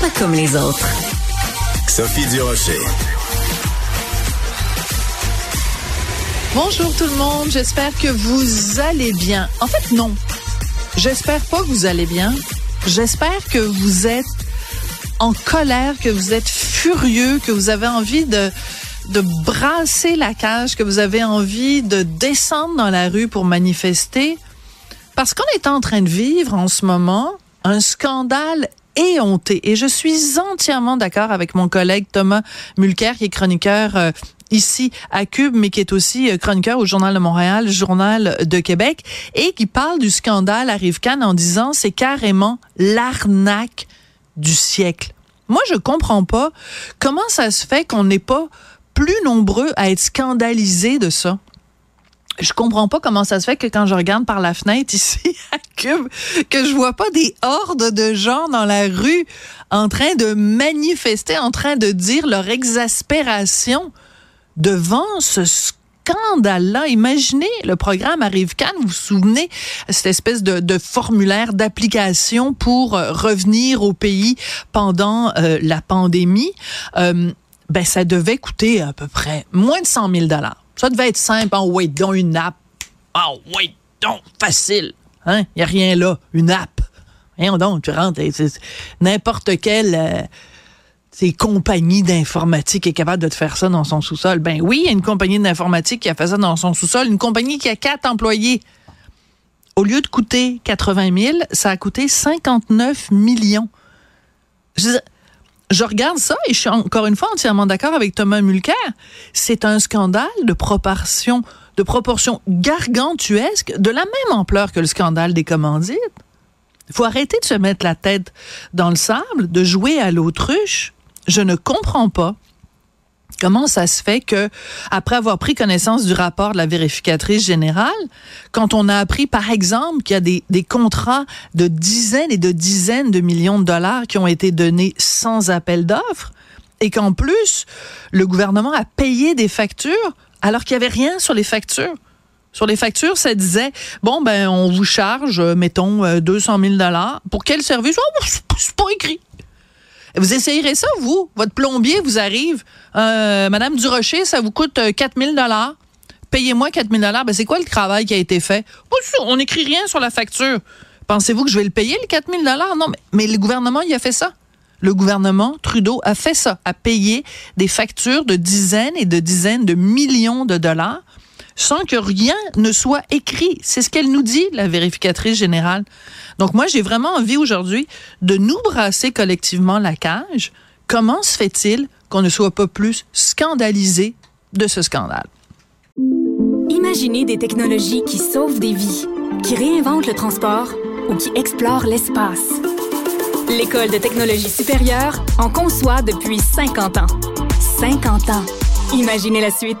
pas comme les autres. Sophie Durocher. Bonjour tout le monde, j'espère que vous allez bien. En fait, non. J'espère pas que vous allez bien. J'espère que vous êtes en colère, que vous êtes furieux, que vous avez envie de de brasser la cage, que vous avez envie de descendre dans la rue pour manifester, parce qu'on est en train de vivre en ce moment un scandale Et je suis entièrement d'accord avec mon collègue Thomas Mulcair, qui est chroniqueur euh, ici à Cube, mais qui est aussi euh, chroniqueur au Journal de Montréal, Journal de Québec, et qui parle du scandale à Rivcan en disant c'est carrément l'arnaque du siècle. Moi, je comprends pas comment ça se fait qu'on n'est pas plus nombreux à être scandalisés de ça. Je comprends pas comment ça se fait que quand je regarde par la fenêtre ici à Cube, que je vois pas des hordes de gens dans la rue en train de manifester, en train de dire leur exaspération devant ce scandale-là. Imaginez le programme Arrive Cannes, vous vous souvenez, cette espèce de, formulaire d'application pour euh, revenir au pays pendant euh, la pandémie. Euh, ben ça devait coûter à peu près moins de 100 000 dollars. Ça devait être simple. Oh, wait, donc une app. Oh, wait, donc facile. Hein? Il n'y a rien là. Une app. Rien donc, tu rentres. N'importe quelle euh, compagnie d'informatique est capable de te faire ça dans son sous-sol. Ben oui, il y a une compagnie d'informatique qui a fait ça dans son sous-sol. Une compagnie qui a quatre employés. Au lieu de coûter 80 000, ça a coûté 59 millions. Je regarde ça et je suis encore une fois entièrement d'accord avec Thomas Mulcair. C'est un scandale de proportion, de proportion gargantuesque, de la même ampleur que le scandale des commandites. Il faut arrêter de se mettre la tête dans le sable, de jouer à l'autruche. Je ne comprends pas Comment ça se fait que, après avoir pris connaissance du rapport de la vérificatrice générale, quand on a appris, par exemple, qu'il y a des, contrats de dizaines et de dizaines de millions de dollars qui ont été donnés sans appel d'offres, et qu'en plus, le gouvernement a payé des factures alors qu'il n'y avait rien sur les factures? Sur les factures, ça disait, bon, ben, on vous charge, mettons, 200 000 dollars. Pour quel service? Oh, c'est pas écrit. Vous essayerez ça, vous? Votre plombier vous arrive. Euh, Madame Durocher, ça vous coûte 4000 euh, dollars. Payez-moi 4000 dollars. Ben, c'est quoi le travail qui a été fait? On n'écrit rien sur la facture. Pensez-vous que je vais le payer, les 4000 dollars? Non, mais, mais le gouvernement, il a fait ça. Le gouvernement Trudeau a fait ça, a payé des factures de dizaines et de dizaines de millions de dollars sans que rien ne soit écrit. C'est ce qu'elle nous dit, la vérificatrice générale. Donc moi, j'ai vraiment envie aujourd'hui de nous brasser collectivement la cage. Comment se fait-il qu'on ne soit pas plus scandalisé de ce scandale? Imaginez des technologies qui sauvent des vies, qui réinventent le transport ou qui explorent l'espace. L'École de technologie supérieure en conçoit depuis 50 ans. 50 ans. Imaginez la suite.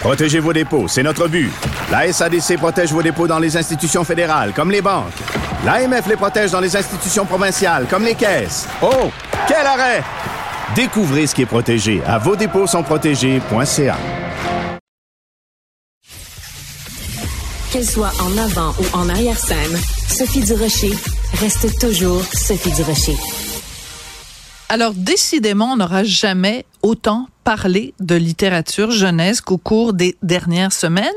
Protégez vos dépôts, c'est notre but. La SADC protège vos dépôts dans les institutions fédérales, comme les banques. L'AMF les protège dans les institutions provinciales, comme les caisses. Oh, quel arrêt! Découvrez ce qui est protégé à vos dépôts sont protégés.ca. Qu'elle soit en avant ou en arrière-scène, Sophie Durocher reste toujours Sophie Durocher. Alors, décidément, on n'aura jamais autant de littérature jeunesse qu'au cours des dernières semaines.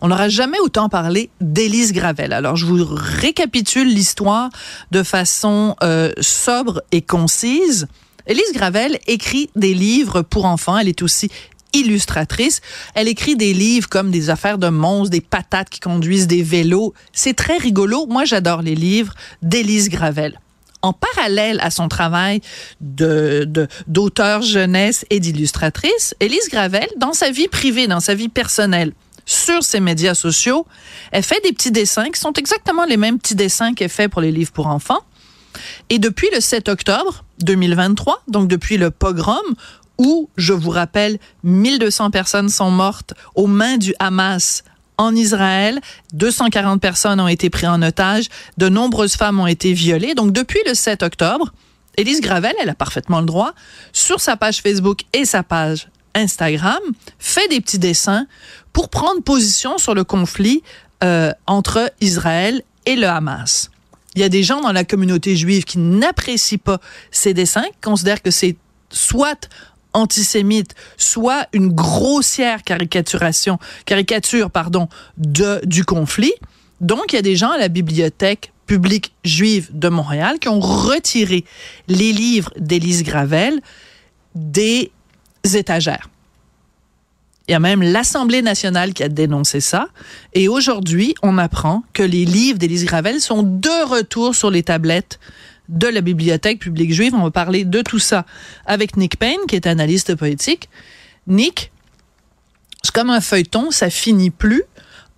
On n'aura jamais autant parlé d'Élise Gravel. Alors, je vous récapitule l'histoire de façon euh, sobre et concise. Élise Gravel écrit des livres pour enfants. Elle est aussi illustratrice. Elle écrit des livres comme des affaires de monstres, des patates qui conduisent des vélos. C'est très rigolo. Moi, j'adore les livres d'Élise Gravel en parallèle à son travail d'auteur jeunesse et d'illustratrice, Élise Gravel, dans sa vie privée, dans sa vie personnelle, sur ses médias sociaux, elle fait des petits dessins qui sont exactement les mêmes petits dessins qu'elle fait pour les livres pour enfants. Et depuis le 7 octobre 2023, donc depuis le pogrom, où, je vous rappelle, 1200 personnes sont mortes aux mains du Hamas en Israël. 240 personnes ont été prises en otage. De nombreuses femmes ont été violées. Donc, depuis le 7 octobre, Élise Gravel, elle a parfaitement le droit, sur sa page Facebook et sa page Instagram, fait des petits dessins pour prendre position sur le conflit euh, entre Israël et le Hamas. Il y a des gens dans la communauté juive qui n'apprécient pas ces dessins, qui considèrent que c'est soit antisémite, soit une grossière caricature, pardon, de, du conflit. Donc, il y a des gens à la bibliothèque publique juive de Montréal qui ont retiré les livres d'Élise Gravel des étagères. Il y a même l'Assemblée nationale qui a dénoncé ça. Et aujourd'hui, on apprend que les livres d'Élise Gravel sont de retour sur les tablettes de la Bibliothèque publique juive. On va parler de tout ça avec Nick Payne, qui est analyste politique. Nick, c'est comme un feuilleton, ça finit plus.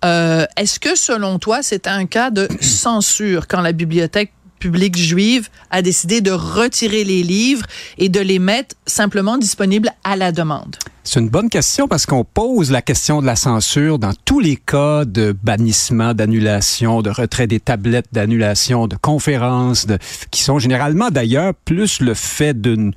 Euh, est-ce que, selon toi, c'est un cas de censure quand la Bibliothèque publique juive a décidé de retirer les livres et de les mettre simplement disponibles à la demande? C'est une bonne question parce qu'on pose la question de la censure dans tous les cas de bannissement, d'annulation, de retrait des tablettes, d'annulation, de conférences, de, qui sont généralement d'ailleurs plus le fait d'une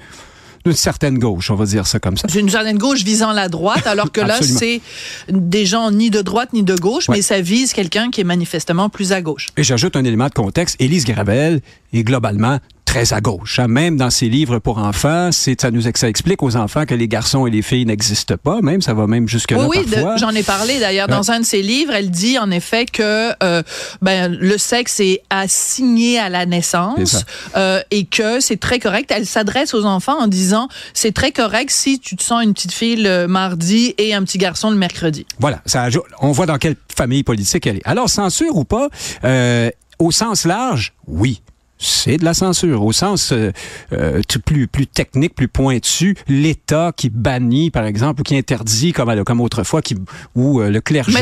d'une certaine gauche, on va dire ça comme ça. Une certaine gauche visant la droite, alors que là, c'est des gens ni de droite ni de gauche, mais ça vise quelqu'un qui est manifestement plus à gauche. Et j'ajoute un élément de contexte. Élise Gravel est globalement très à gauche. Hein. Même dans ses livres pour enfants, c'est ça nous ça explique aux enfants que les garçons et les filles n'existent pas. Même ça va même jusque là oui, j'en ai parlé d'ailleurs dans un de ses livres. Elle dit en effet que euh, ben, le sexe est assigné à la naissance euh, et que c'est très correct. Elle s'adresse aux enfants en disant c'est très correct si tu te sens une petite fille le mardi et un petit garçon le mercredi. Voilà, ça, on voit dans quelle famille politique elle est. Alors censure ou pas, euh, au sens large, oui c'est de la censure au sens euh, euh, plus plus technique, plus pointu. L'État qui bannit, par exemple, ou qui interdit, comme comme autrefois, qui ou euh, le clergé,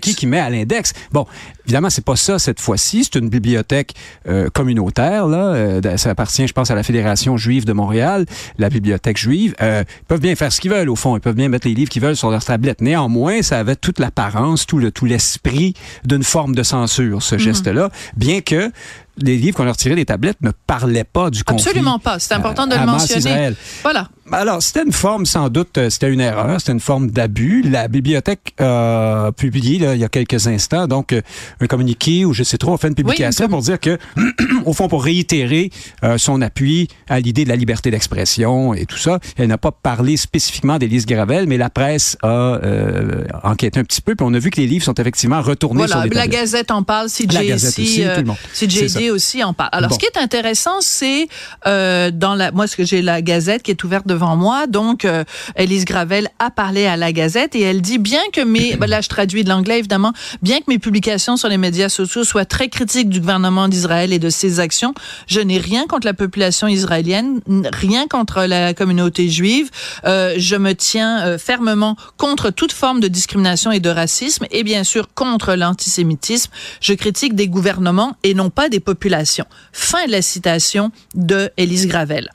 qui, qui met à l'index. Bon, évidemment, c'est pas ça cette fois-ci. C'est une bibliothèque communautaire. Là, ça appartient, je pense, à la Fédération juive de Montréal, la bibliothèque juive. ils peuvent bien faire ce qu'ils veulent au fond. Ils peuvent bien mettre les livres qu'ils veulent sur leur tablette. Néanmoins, ça avait toute l'apparence, tout le tout l'esprit d'une forme de censure, ce mhm. geste-là, bien que les livres qu'on a retirés des tablettes ne parlaient pas du conflit. Absolument pas. C'est important de le mentionner. Voilà. Alors, c'était une forme, sans doute, euh, c'était une erreur, c'était une forme d'abus. La bibliothèque a publié, là, il y a quelques instants, donc, euh, un communiqué où, je sais trop, on fait une publication pour dire que, au fond, pour réitérer euh, son appui à l'idée de la liberté d'expression et tout ça, elle n'a pas parlé spécifiquement d'Élise Gravel, mais la presse a enquêté un petit peu, puis on a vu que les livres sont effectivement retournés sur les la Gazette en parle, Gazette aussi. CJD aussi en parle. Alors, ce qui est intéressant, c'est dans la, moi, ce que j'ai la Gazette qui est ouverte devant moi. Donc, euh, Elise Gravel a parlé à la Gazette et elle dit bien que mes, ben là je traduis de l'anglais évidemment, bien que mes publications sur les médias sociaux soient très critiques du gouvernement d'Israël et de ses actions, je n'ai rien contre la population israélienne, rien contre la communauté juive. Euh, je me tiens euh, fermement contre toute forme de discrimination et de racisme et bien sûr contre l'antisémitisme. Je critique des gouvernements et non pas des populations. Fin de la citation de Elise Gravel.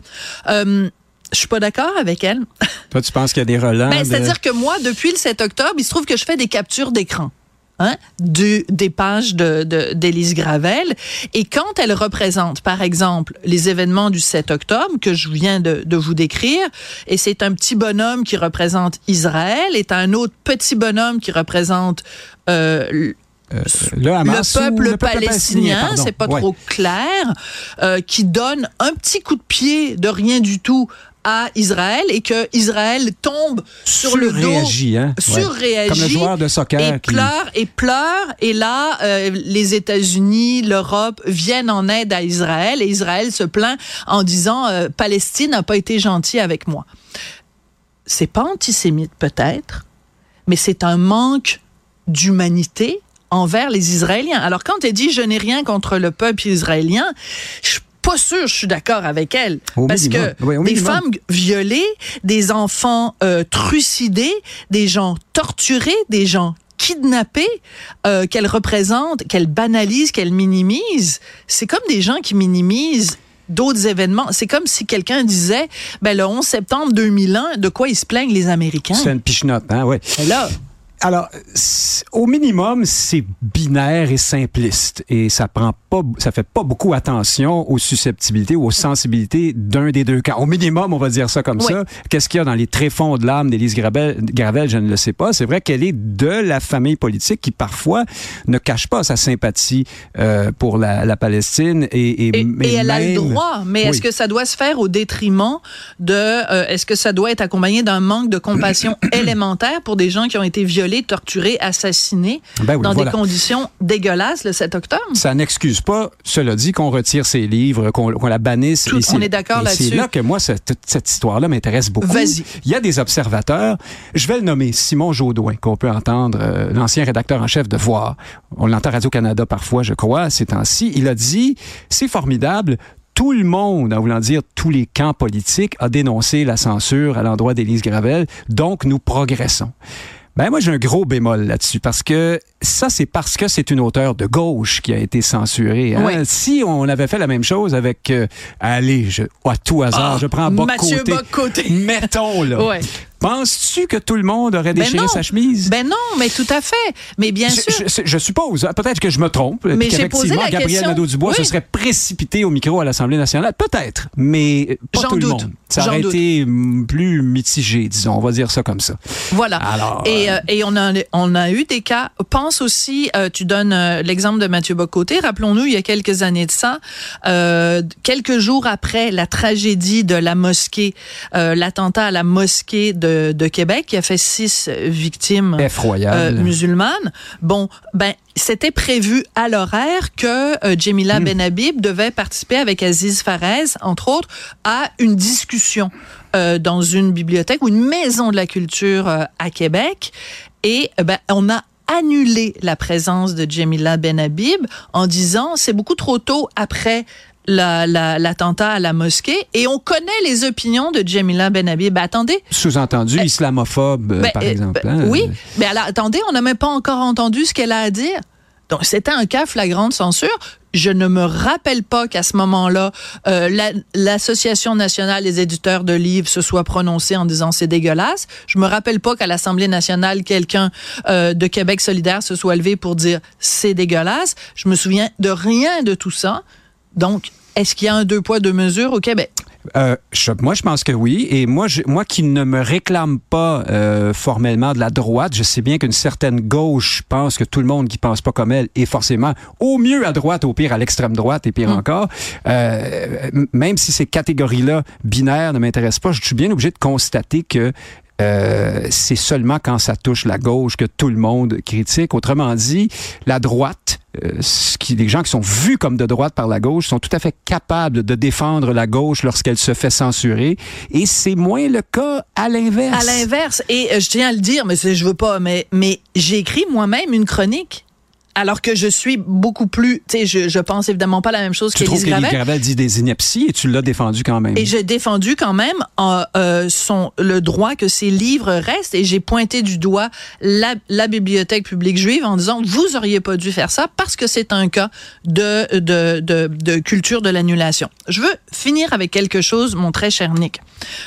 Euh, je suis pas d'accord avec elle. Toi, tu penses qu'il y a des relents? Ben, C'est-à-dire que moi, depuis le 7 octobre, il se trouve que je fais des captures d'écran. Hein, du, des pages d'Élise de, Gravel. Et quand elle représente, par exemple, les événements du 7 octobre que je viens de, de vous décrire, et c'est un petit bonhomme qui représente Israël, et un autre petit bonhomme qui représente euh, euh, le, peuple palestinien, c'est pas trop clair, euh, qui donne un petit coup de pied de rien du tout à Israël et que Israël tombe sur le dos, Surréagit, hein? Ouais. surréagit, Comme le joueur de soccer et qui- pleure et pleure. Et là, euh, les États-Unis, l'Europe viennent en aide à Israël et Israël se plaint en disant euh, Palestine n'a pas été gentil avec moi. C'est pas antisémite peut-être, mais c'est un manque d'humanité envers les Israéliens. Alors quand elle dit je n'ai rien contre le peuple israélien, je pas sûre, je suis d'accord avec elle, Au parce minimum. que Oui, des minimum. femmes violées, des enfants euh, trucidés, des gens torturés, des gens kidnappés, euh, qu'elle représente, qu'elle banalise, qu'elle minimise, c'est comme des gens qui minimisent d'autres événements. C'est comme si quelqu'un disait, ben, le 11 septembre 2001, de quoi ils se plaignent les Américains? C'est une pichenote, hein. Et là, Alors, au minimum, c'est binaire et simpliste et ça prend pas, ça fait pas beaucoup attention aux susceptibilités ou aux sensibilités d'un des deux camps. Au minimum, on va dire ça comme Oui. ça. Qu'est-ce qu'il y a dans les tréfonds de l'âme d'Élise Gravel, Gravel, je ne le sais pas. C'est vrai qu'elle est de la famille politique qui parfois ne cache pas sa sympathie euh, pour la, la Palestine et, et, elle a le droit, mais est-ce que ça doit se faire au détriment de... euh, est-ce que ça doit être accompagné d'un manque de compassion élémentaire pour des gens qui ont été violés, torturés, assassinés Ben oui, dans voilà. des conditions dégueulasses le 7 octobre? Ça n'excuse pas, cela dit, qu'on retire ses livres, qu'on la bannisse. Tout- on est d'accord là-dessus. C'est là que moi, cette, cette histoire-là m'intéresse beaucoup. Vas-y. Il y a des observateurs. Je vais le nommer Simon Jaudoin, qu'on peut entendre, euh, l'ancien rédacteur en chef de Voir. On l'entend à Radio-Canada parfois, je crois, ces temps-ci. Il a dit, c'est formidable, tout le monde, en voulant dire tous les camps politiques, a dénoncé la censure à l'endroit d'Élise Gravel, donc nous progressons. Ben moi j'ai un gros bémol là-dessus parce que ça c'est parce que c'est une auteure de gauche qui a été censurée. hein. Oui. Si on avait fait la même chose avec euh, allez, je, à tout hasard, Ah, je prends Boc Mathieu côté. Bock-Côté. Mettons là. Penses-tu que tout le monde aurait Ben déchiré sa chemise? Ben non, mais tout à fait. Mais bien je, sûr. je- je suppose, hein, peut-être que je me trompe, Mais qu'effectivement, posé la Gabriel question. Nadeau-Dubois se Oui. serait précipité au micro à l'Assemblée nationale. Peut-être, mais pas tout le monde. Ça aurait été mm, plus mitigé, disons. On va dire ça comme ça. Voilà. Alors, et euh, euh, et on, a, on a eu des cas. Pense aussi, euh, tu donnes euh, l'exemple de Mathieu Bocoté. Rappelons-nous, il y a quelques années de ça, quelques jours après la tragédie de la mosquée, l'attentat à la mosquée de, de Québec, qui a fait six victimes euh, musulmanes. Bon, ben c'était prévu à l'horaire que euh, Jemila Hmm. Benhabib devait participer avec Aziz Farez, entre autres, à une discussion euh, dans une bibliothèque ou une maison de la culture euh, à Québec. Et ben, on a annulé la présence de Jemila Benhabib en disant c'est beaucoup trop tôt après la- la- l'attentat à la mosquée et on connaît les opinions de Jemila Benhabib. Ben, attendez, Sous-entendu, islamophobe, euh, ben, par euh, exemple. ben, hein. oui, mais alors, attendez, on n'a même pas encore entendu ce qu'elle a à dire. Donc, c'était un cas flagrant de censure. Je ne me rappelle pas qu'à ce moment-là, euh, la- l'Association nationale des éditeurs de livres se soit prononcée en disant c'est dégueulasse. Je me rappelle pas qu'à l'Assemblée nationale, quelqu'un euh, de Québec solidaire se soit levé pour dire c'est dégueulasse. Je me souviens de rien de tout ça. Donc, est-ce qu'il y a un deux poids, deux mesures au Québec? Euh, je- moi, je pense que oui. Et moi, je- moi qui ne me réclame pas euh, formellement de la droite, je sais bien qu'une certaine gauche pense que tout le monde qui pense pas comme elle est forcément au mieux à droite, au pire à l'extrême droite et pire encore. Euh, même si ces catégories-là binaires ne m'intéressent pas, je suis bien obligé de constater que euh, c'est seulement quand ça touche la gauche que tout le monde critique. Autrement dit, la droite, ce qui, les gens qui sont vus comme de droite par la gauche sont tout à fait capables de défendre la gauche lorsqu'elle se fait censurer. Et c'est moins le cas à l'inverse. À l'inverse, et euh, je tiens à le dire, mais je veux pas, mais, mais j'ai écrit moi-même une chronique. Alors que je suis beaucoup plus, tu sais, je, je pense évidemment pas la même chose Tu trouves qu'Élise Gravel. Gravel dit des inepties et tu l'as défendu quand même? Et j'ai défendu quand même euh, euh, son, le droit que ces livres restent et j'ai pointé du doigt la, la bibliothèque publique juive en disant vous auriez pas dû faire ça parce que c'est un cas de, de, de, de culture de l'annulation. Je veux finir avec quelque chose, mon très cher Nick.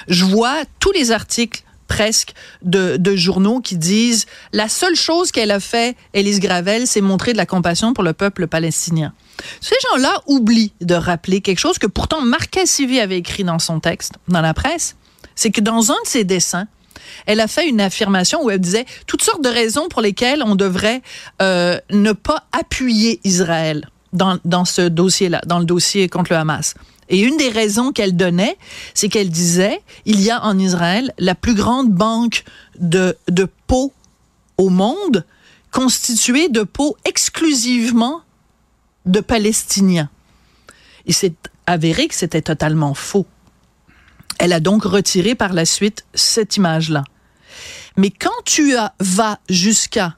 Je vois tous les articles presque de, journaux qui disent la seule chose qu'elle a fait, Élise Gravel, c'est montrer de la compassion pour le peuple palestinien. Ces gens-là oublient de rappeler quelque chose que pourtant Marc Cassivi avait écrit dans son texte, dans la presse, c'est que dans un de ses dessins, elle a fait une affirmation où elle disait toutes sortes de raisons pour lesquelles on devrait euh, ne pas appuyer Israël dans, dans ce dossier-là, dans le dossier contre le Hamas. Et une des raisons qu'elle donnait, c'est qu'elle disait, il y a en Israël la plus grande banque de, de au monde, constituée de peau exclusivement de Palestiniens. Il s'est avéré que c'était totalement faux. Elle a donc retiré par la suite cette image-là. Mais quand tu as, vas jusqu'à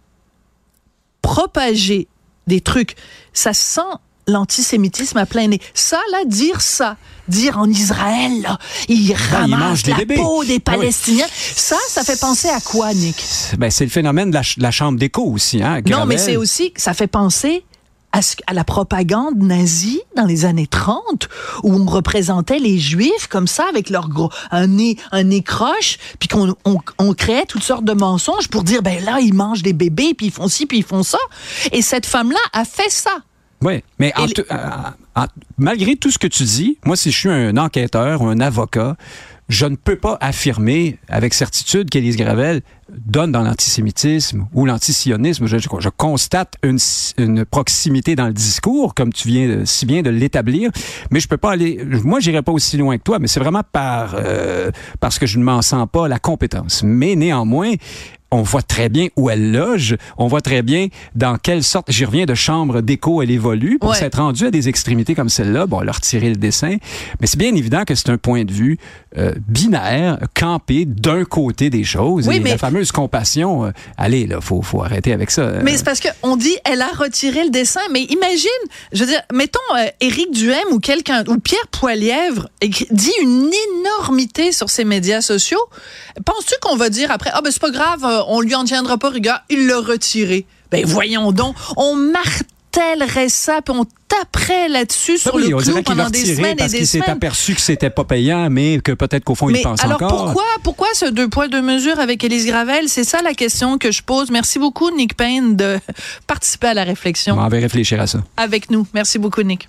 propager des trucs, ça sent l'antisémitisme à plein nez. Ça, là, dire ça, dire en Israël, là, ils ramassent la peau des ah Palestiniens, ça, ça fait penser à quoi, Nick? Ben, c'est le phénomène de la, chambre d'écho aussi. Hein, non, mais c'est aussi, ça fait penser à, la propagande nazie dans les années 30 où on représentait les juifs comme ça avec leur gros un nez un nez croche puis qu'on on, créait toutes sortes de mensonges pour dire ben là ils mangent des bébés puis ils font ci puis ils font ça et cette femme là a fait ça oui, mais malgré tout ce que tu dis, moi, si je suis un enquêteur ou un avocat, je ne peux pas affirmer avec certitude qu'Élise Gravel donne dans l'antisémitisme ou l'antisionisme. Je, je, constate une, une, proximité dans le discours, comme tu viens si bien de l'établir, mais je peux pas aller. Moi, j'irai pas aussi loin que toi, mais c'est vraiment par euh, parce que je ne m'en sens pas la compétence. Mais néanmoins, on voit très bien où elle loge, on voit très bien dans quelle sorte, j'y reviens, de chambre d'écho elle évolue pour s'être rendue à des extrémités comme celle-là. Bon, leur tirer le dessin, mais c'est bien évident que c'est un point de vue euh, binaire, campé d'un côté des choses. Oui, mais... La fameuse compassion, euh, allez, là, faut, faut arrêter avec ça. Mais c'est parce qu'on dit, elle a retiré le dessin, mais imagine, je veux dire, mettons euh, Éric Duhem ou quelqu'un, ou Pierre Poilièvre dit une énormité sur ses médias sociaux. Penses-tu qu'on va dire après, ah ben c'est pas grave, on lui en tiendra pas rigueur, il l'a retiré. Ben voyons donc, on martèlerait ça, puis on taperait là-dessus sur le clou pendant des semaines et parce des semaines. s'est aperçu que c'était pas payant, mais que peut-être qu'au fond, il pense alors encore. pourquoi, pourquoi ce deux poids, deux mesures avec Élise Gravel? C'est ça la question que je pose. Merci beaucoup, Nick Payne, de participer à la réflexion. On va réfléchir à ça. Avec nous. Merci beaucoup, Nick.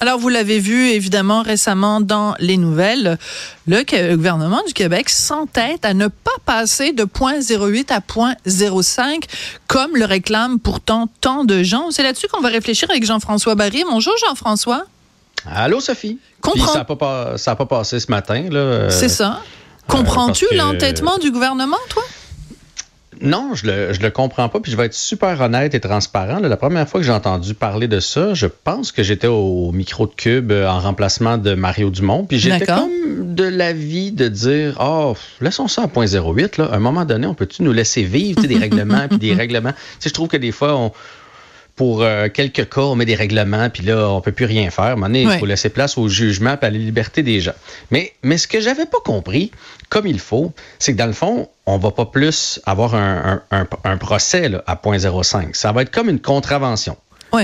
Alors, vous l'avez vu évidemment récemment dans les nouvelles, le gouvernement du Québec s'entête à ne pas passer de 0.08 à 0.05 comme le réclament pourtant tant de gens. C'est là-dessus qu'on va réfléchir avec Jean-François Barry. Bonjour Jean-François. Allô Sophie. ça n'a pas, pas, passé ce matin. Euh, C'est ça. Comprends-tu l'entêtement du gouvernement, toi? Non, je le, je le comprends pas. Puis je vais être super honnête et transparent. la première fois que j'ai entendu parler de ça, je pense que j'étais au micro de Cube euh, en remplacement de Mario Dumont. Puis j'étais comme de l'avis de dire Oh, laissons ça à 0.08. Là. À un moment donné, on peut-tu nous laisser vivre des règlements puis des règlements? Tu je trouve que des fois, on, pour euh, quelques cas, on met des règlements, puis là, on peut plus rien faire. À un moment donné, il faut laisser place au jugement et à la liberté des gens. Mais, mais ce que j'avais pas compris, comme il faut, c'est que dans le fond, on va pas plus avoir un, un, procès à 0.05. Ça va être comme une contravention.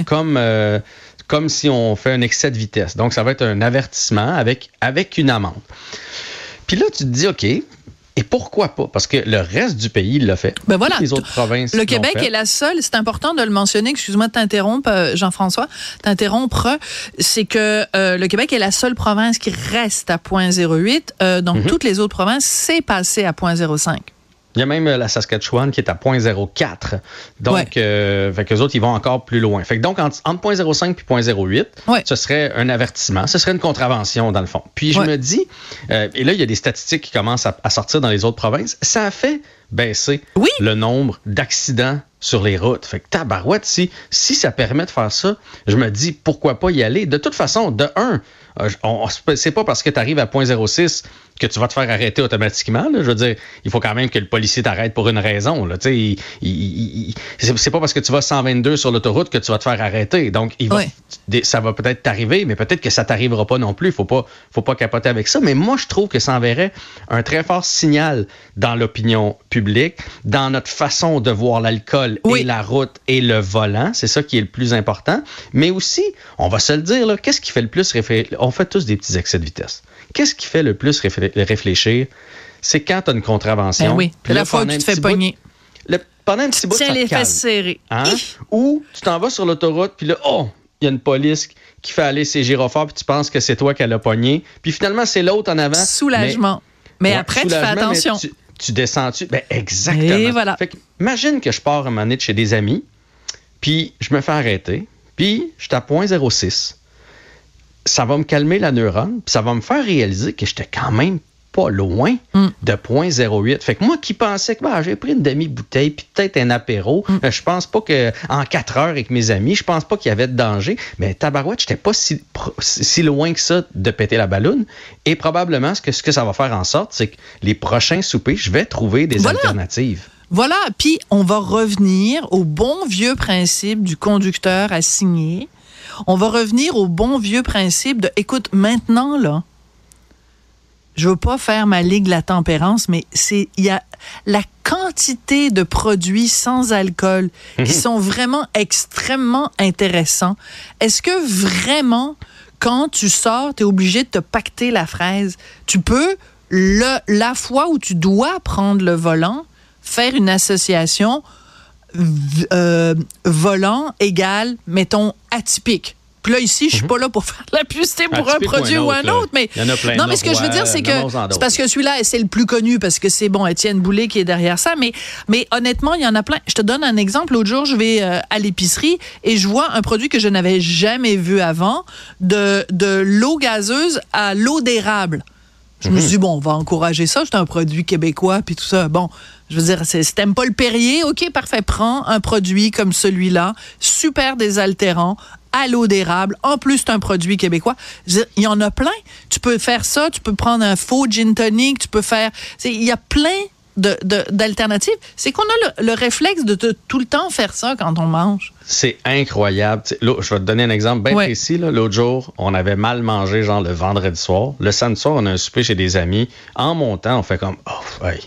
Comme, euh, comme si on fait un excès de vitesse. Donc, ça va être un avertissement avec, avec une amende. Puis là, tu te dis, OK, et pourquoi pas? Parce que le reste du pays l'a fait. Ben voilà. Les autres provinces. Le Québec est la seule. C'est important de le mentionner. Excuse-moi de t'interrompre, euh, Jean-François. T'interrompre. C'est que euh, le Québec est la seule province qui reste à 0.08. Euh, donc, mhm. toutes les autres provinces, c'est passé à 0.05. Il y a même euh, la Saskatchewan qui est à 0.04. Donc, euh, fait que les autres, ils vont encore plus loin. Fait que donc, entre, 0.05 et 0.08, ce serait un avertissement. Ce serait une contravention, dans le fond. Puis, je me dis, euh, et là, il y a des statistiques qui commencent à, sortir dans les autres provinces. Ça a fait baisser le nombre d'accidents sur les routes. Fait que tabarouette, si, si ça permet de faire ça, je me dis, pourquoi pas y aller? De toute façon, de un, c'est pas parce que tu arrives à 0.06 que tu vas te faire arrêter automatiquement. Je veux dire, il faut quand même que le policier t'arrête pour une raison. Là. Il, il, c'est pas parce que tu vas 122 sur l'autoroute que tu vas te faire arrêter. Donc, il va, ça va peut-être t'arriver, mais peut-être que ça t'arrivera pas non plus. Il faut pas, faut pas capoter avec ça. Mais moi, je trouve que ça enverrait un très fort signal dans l'opinion publique, dans notre façon de voir l'alcool et la route et le volant. C'est ça qui est le plus important. Mais aussi, on va se le dire, qu'est-ce qui fait le plus? On fait tous des petits excès de vitesse. Qu'est-ce qui fait le plus réfléchir? C'est quand tu as une contravention. Ben oui, la fois où tu te fais pogner. Le, pendant un petit bout, Tiens les fesses serrées. Hein? Ou tu t'en vas sur l'autoroute, puis là, oh, il y a une police qui fait aller ses gyrophares, puis tu penses que c'est toi qui l'a pogné. Puis finalement, c'est l'autre en avant. Soulagement. Mais, après, tu fais attention. Tu, descends-tu? Ben, exactement. Et voilà. imagine que je pars un moment donné de chez des amis, puis je me fais arrêter, puis je suis à 0.06 ça va me calmer la neurone, puis ça va me faire réaliser que j'étais quand même pas loin mm. de 0.08. Fait que moi qui pensais que bah, j'ai pris une demi-bouteille puis peut-être un apéro, mm. euh, je pense pas que en quatre heures avec mes amis, je pense pas qu'il y avait de danger. Mais tabarouette, j'étais pas si, si loin que ça de péter la balloune. Et probablement, ce que, ce que ça va faire en sorte, c'est que les prochains soupers, je vais trouver des alternatives. Voilà, puis on va revenir au bon vieux principe du conducteur assigné on va revenir au bon vieux principe de, écoute, maintenant, là, je veux pas faire ma ligue la tempérance, mais c'est il y a la quantité de produits sans alcool qui mhm. sont vraiment extrêmement intéressants. Est-ce que vraiment, quand tu sors, tu es obligé de te pacter la fraise? Tu peux, le, la fois où tu dois prendre le volant, faire une association euh, volant égale, mettons, atypique. Puis là, ici, je suis mhm. pas là pour faire la publicité pour un produit ou un autre, mais non, mais ce que je veux dire, c'est que c'est parce que celui-là, c'est le plus connu parce que c'est bon, Étienne Boulay qui est derrière ça. Mais, mais honnêtement, il y en a plein. Je te donne un exemple. L'autre jour, je vais euh, à l'épicerie et je vois un produit que je n'avais jamais vu avant de de l'eau gazeuse à l'eau d'érable. Je me mhm. suis dit, bon, on va encourager ça. C'est un produit québécois, puis tout ça. Bon, je veux dire, si t'aimes pas le Perrier, OK, parfait, prends un produit comme celui-là, super désaltérant, à l'eau d'érable. En plus, c'est un produit québécois. il y en a plein. Tu peux faire ça, tu peux prendre un faux gin tonic, tu peux faire... Il y a plein d'alternatives. C'est qu'on a le, réflexe de tout le temps faire ça quand on mange. C'est incroyable. je vais te donner un exemple bien précis. L'autre jour, on avait mal mangé, genre le vendredi soir. Le samedi soir, on a un souper chez des amis. En montant, on fait comme, oh, hey,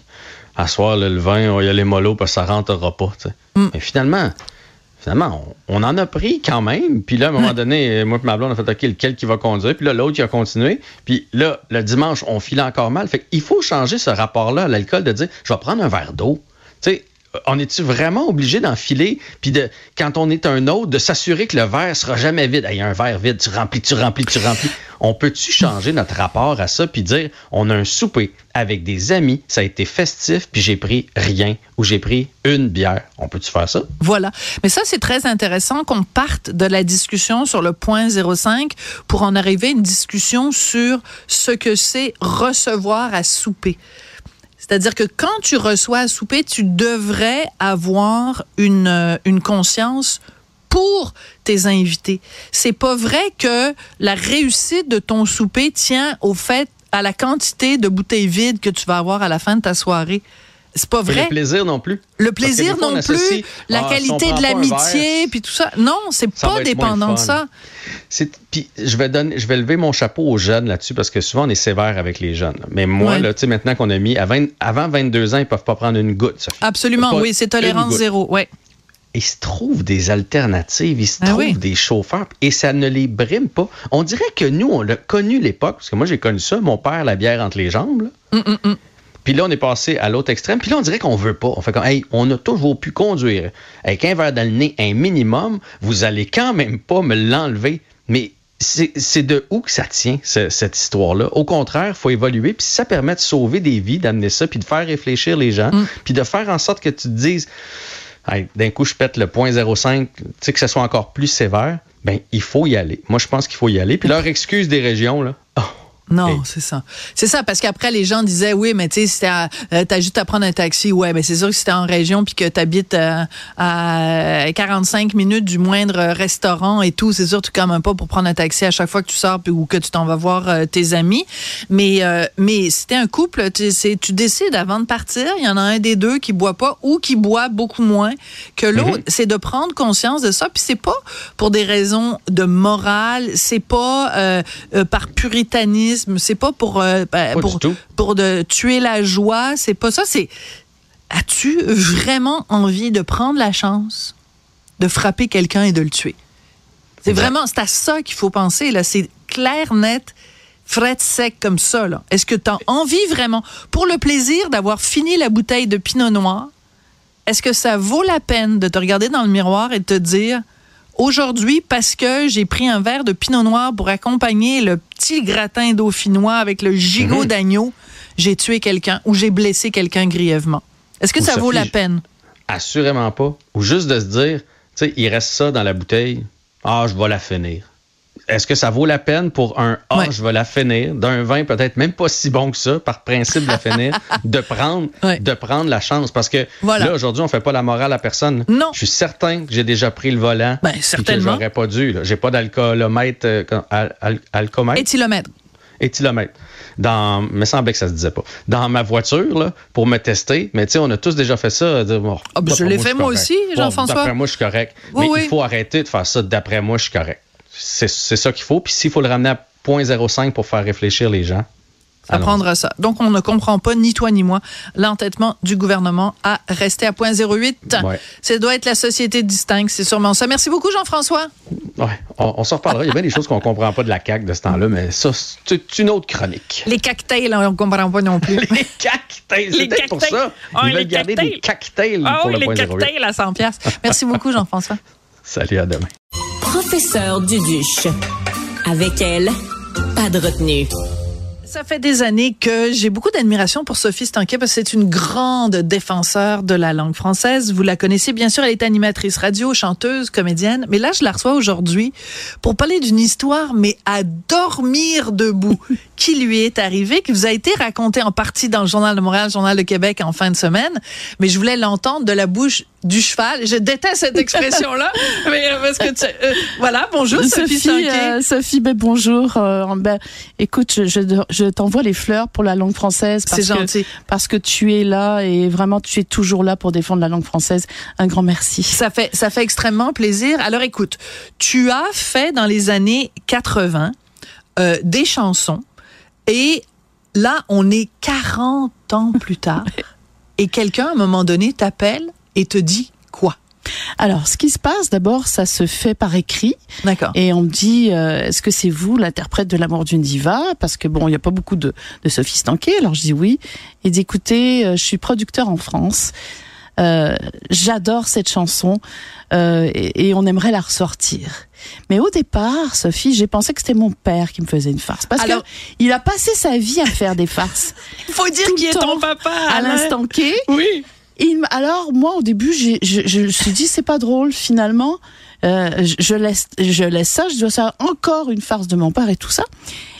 à soir, le vin, on va y aller mollo parce que ça rentrera pas. Mm. Mais finalement, finalement, on, en a pris quand même. Puis là, à un moment donné, moi et ma blonde, on a fait OK, lequel qui va conduire? Puis là, l'autre, qui a continué. Puis là, le dimanche, on filait encore mal. Fait qu'il faut changer ce rapport-là à l'alcool de dire je vais prendre un verre d'eau. Sais, on est-tu vraiment obligé d'enfiler, puis de, quand on est un autre, de s'assurer que le verre sera jamais vide? Il y a un verre vide, tu remplis, tu remplis, tu remplis. On peut-tu changer notre rapport à ça, puis dire, on a un souper avec des amis, ça a été festif, puis j'ai pris rien, ou j'ai pris une bière. On peut-tu faire ça? Voilà. Mais ça, c'est très intéressant qu'on parte de la discussion sur le point 05 pour en arriver à une discussion sur ce que c'est recevoir à souper. C'est-à-dire que quand tu reçois à souper, tu devrais avoir une, euh, une conscience pour tes invités. C'est pas vrai que la réussite de ton souper tient au fait à la quantité de bouteilles vides que tu vas avoir à la fin de ta soirée. C'est pas vrai. Le plaisir non plus. Le plaisir non plus, la ah, qualité de l'amitié, puis tout ça. Non, c'est pas dépendant de ça. Puis je vais donner, je vais lever mon chapeau aux jeunes là-dessus parce que souvent on est sévère avec les jeunes. Mais moi, là, tu sais, maintenant qu'on a mis avant 22 ans, ils peuvent pas prendre une goutte. Absolument, oui, c'est tolérance zéro, ouais. Ils se trouvent des alternatives, ils se ah trouvent des chauffeurs et ça ne les brime pas. On dirait que nous, on l'a connu l'époque, parce que moi j'ai connu ça, mon père la bière entre les jambes. Hum, hum, hum. Puis là, on est passé à l'autre extrême. Puis là, on dirait qu'on veut pas. On fait comme, hey, on a toujours pu conduire avec un verre dans le nez, un minimum. Vous allez quand même pas me l'enlever. Mais c'est de où que ça tient, cette histoire-là? Au contraire, il faut évoluer. Puis ça permet de sauver des vies, d'amener ça, puis de faire réfléchir les gens, mm. puis de faire en sorte que tu te dises, hey, d'un coup, je pète le point 0,5, tu sais, que ce soit encore plus sévère. Ben, il faut y aller. Moi, je pense qu'il faut y aller. Puis leur excuse des régions, là, oh, Non, c'est ça. C'est ça, parce qu'après, les gens disaient, oui, mais tu sais, euh, t'as juste à prendre un taxi. Ouais, mais c'est sûr que si t'es en région puis que t'habites euh, à 45 minutes du moindre restaurant et tout, c'est sûr que tu même pas pour prendre un taxi à chaque fois que tu sors ou que tu t'en vas voir euh, tes amis. Mais, mais si t'es un couple, tu décides avant de partir, il y en a un des deux qui boit pas ou qui boit beaucoup moins que l'autre. Mm-hmm. C'est de prendre conscience de ça. Puis c'est pas pour des raisons de morale, c'est pas par puritanisme c'est pas pour euh, ben, pour, pour de tuer la joie, c'est pas ça, c'est as-tu vraiment envie de prendre la chance de frapper quelqu'un et de le tuer? C'est vraiment c'est à ça qu'il faut penser là, c'est clair net. Fred sec comme ça, là. Est-ce que tu as envie vraiment, pour le plaisir d'avoir fini la bouteille de Pinot Noir, est-ce que ça vaut la peine de te regarder dans le miroir et de te dire, Aujourd'hui, parce que j'ai pris un verre de pinot noir pour accompagner le petit gratin dauphinois avec le gigot mhm. d'agneau, j'ai tué quelqu'un ou j'ai blessé quelqu'un grièvement. Est-ce que ça vaut la peine? Assurément pas. Ou juste de se dire, tu sais, il reste ça dans la bouteille. Ah, je vais la finir est-ce que ça vaut la peine pour un Ah, je vais la finir, d'un vin peut-être même pas si bon que ça, par principe de la finir, de prendre, de prendre la chance? Parce que là, aujourd'hui, on fait pas la morale à personne. Non. Je suis certain que j'ai déjà pris le volant. Ben, certainement. j'aurais pas dû. J'ai pas d'alcoolomètre. Euh, alcomètre. Éthylomètre. Éthylomètre. Dans, me semblait que ça se disait pas. Dans ma voiture, là, pour me tester, mais tu sais, on a tous déjà fait ça. Ah, ben, je l'ai fait moi aussi, Jean-François. d'après moi, je suis correct. mais il faut arrêter de faire ça. D'après moi, je suis correct c'est ça qu'il faut. Puis s'il faut le ramener à 0.05 pour faire réfléchir les gens, apprendre ça. Donc, on ne comprend pas, ni toi ni moi, l'entêtement du gouvernement à rester à 0.08. Ouais. Ça doit être la société distincte, c'est sûrement ça. Merci beaucoup, Jean-François. Oui, on, s'en reparlera. Il y a bien des choses qu'on ne comprend pas de la CAQ de ce temps-là, mais ça, c'est une autre chronique. Les cocktails, on ne comprend pas non plus. les cocktails, c'est peut-être pour ça. Oh, Ils veulent garder des cocktails oh, pour le les cocktails à 100 Merci beaucoup, Jean-François. Salut, à demain. Professeur Duduche. Avec elle, pas de retenue. Ça fait des années que j'ai beaucoup d'admiration pour Sophie Stanquet parce que c'est une grande défenseur de la langue française. Vous la connaissez bien sûr, elle est animatrice radio, chanteuse, comédienne. Mais là, je la reçois aujourd'hui pour parler d'une histoire, mais à dormir debout, qui lui est arrivée, qui vous a été racontée en partie dans le Journal de Montréal, le Journal de Québec en fin de semaine. Mais je voulais l'entendre de la bouche du cheval. Je déteste cette expression-là, mais euh, parce que euh, voilà. Bonjour Sophie. Sophie, euh, Sophie ben, bonjour. ben, écoute, je, je, t'envoie les fleurs pour la langue française. C'est gentil. Parce que tu es là et vraiment tu es toujours là pour défendre la langue française. Un grand merci. Ça fait ça fait extrêmement plaisir. Alors écoute, tu as fait dans les années 80 des chansons et là on est 40 ans plus tard et quelqu'un à un moment donné t'appelle et te dit quoi? Alors, ce qui se passe, d'abord, ça se fait par écrit. D'accord. Et on me dit, euh, est-ce que c'est vous l'interprète de l'amour d'une diva? Parce que bon, il n'y a pas beaucoup de, de Sophie Alors je dis oui. Il dit, écoutez, euh, je suis producteur en France. Euh, j'adore cette chanson euh, et, et, on aimerait la ressortir. Mais au départ, Sophie, j'ai pensé que c'était mon père qui me faisais une farce parce Alors, que il a passé sa vie à faire des farces. Il faut dire qui est ton papa à l'instant K. Oui alors moi au début, je, je me suis dit c'est pas drôle finalement. Euh, je laisse, je laisse ça. Je dois ça encore une farce de mon père et tout ça.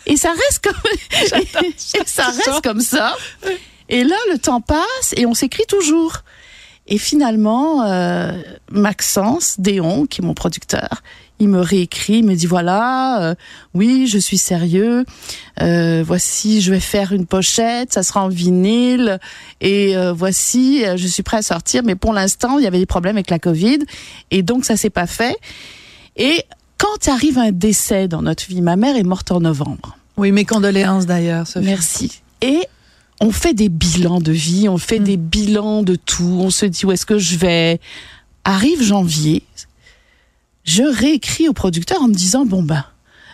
Et ça reste comme, et ça reste comme ça. Et là, le temps passe et on s'écrit toujours. Et finalement, euh, Maxence Déon, qui est mon producteur, il me réécrit, il me dit voilà, euh, oui, je suis sérieux. Euh, voici, je vais faire une pochette, ça sera en vinyle, et euh, voici, euh, je suis prêt à sortir. Mais pour l'instant, il y avait des problèmes avec la Covid, et donc ça s'est pas fait. Et quand arrive un décès dans notre vie, ma mère est morte en novembre. Oui, mes condoléances d'ailleurs. Merci. Et on fait des bilans de vie, on fait mm. des bilans de tout, on se dit où est-ce que je vais? Arrive janvier, je réécris au producteur en me disant bon ben,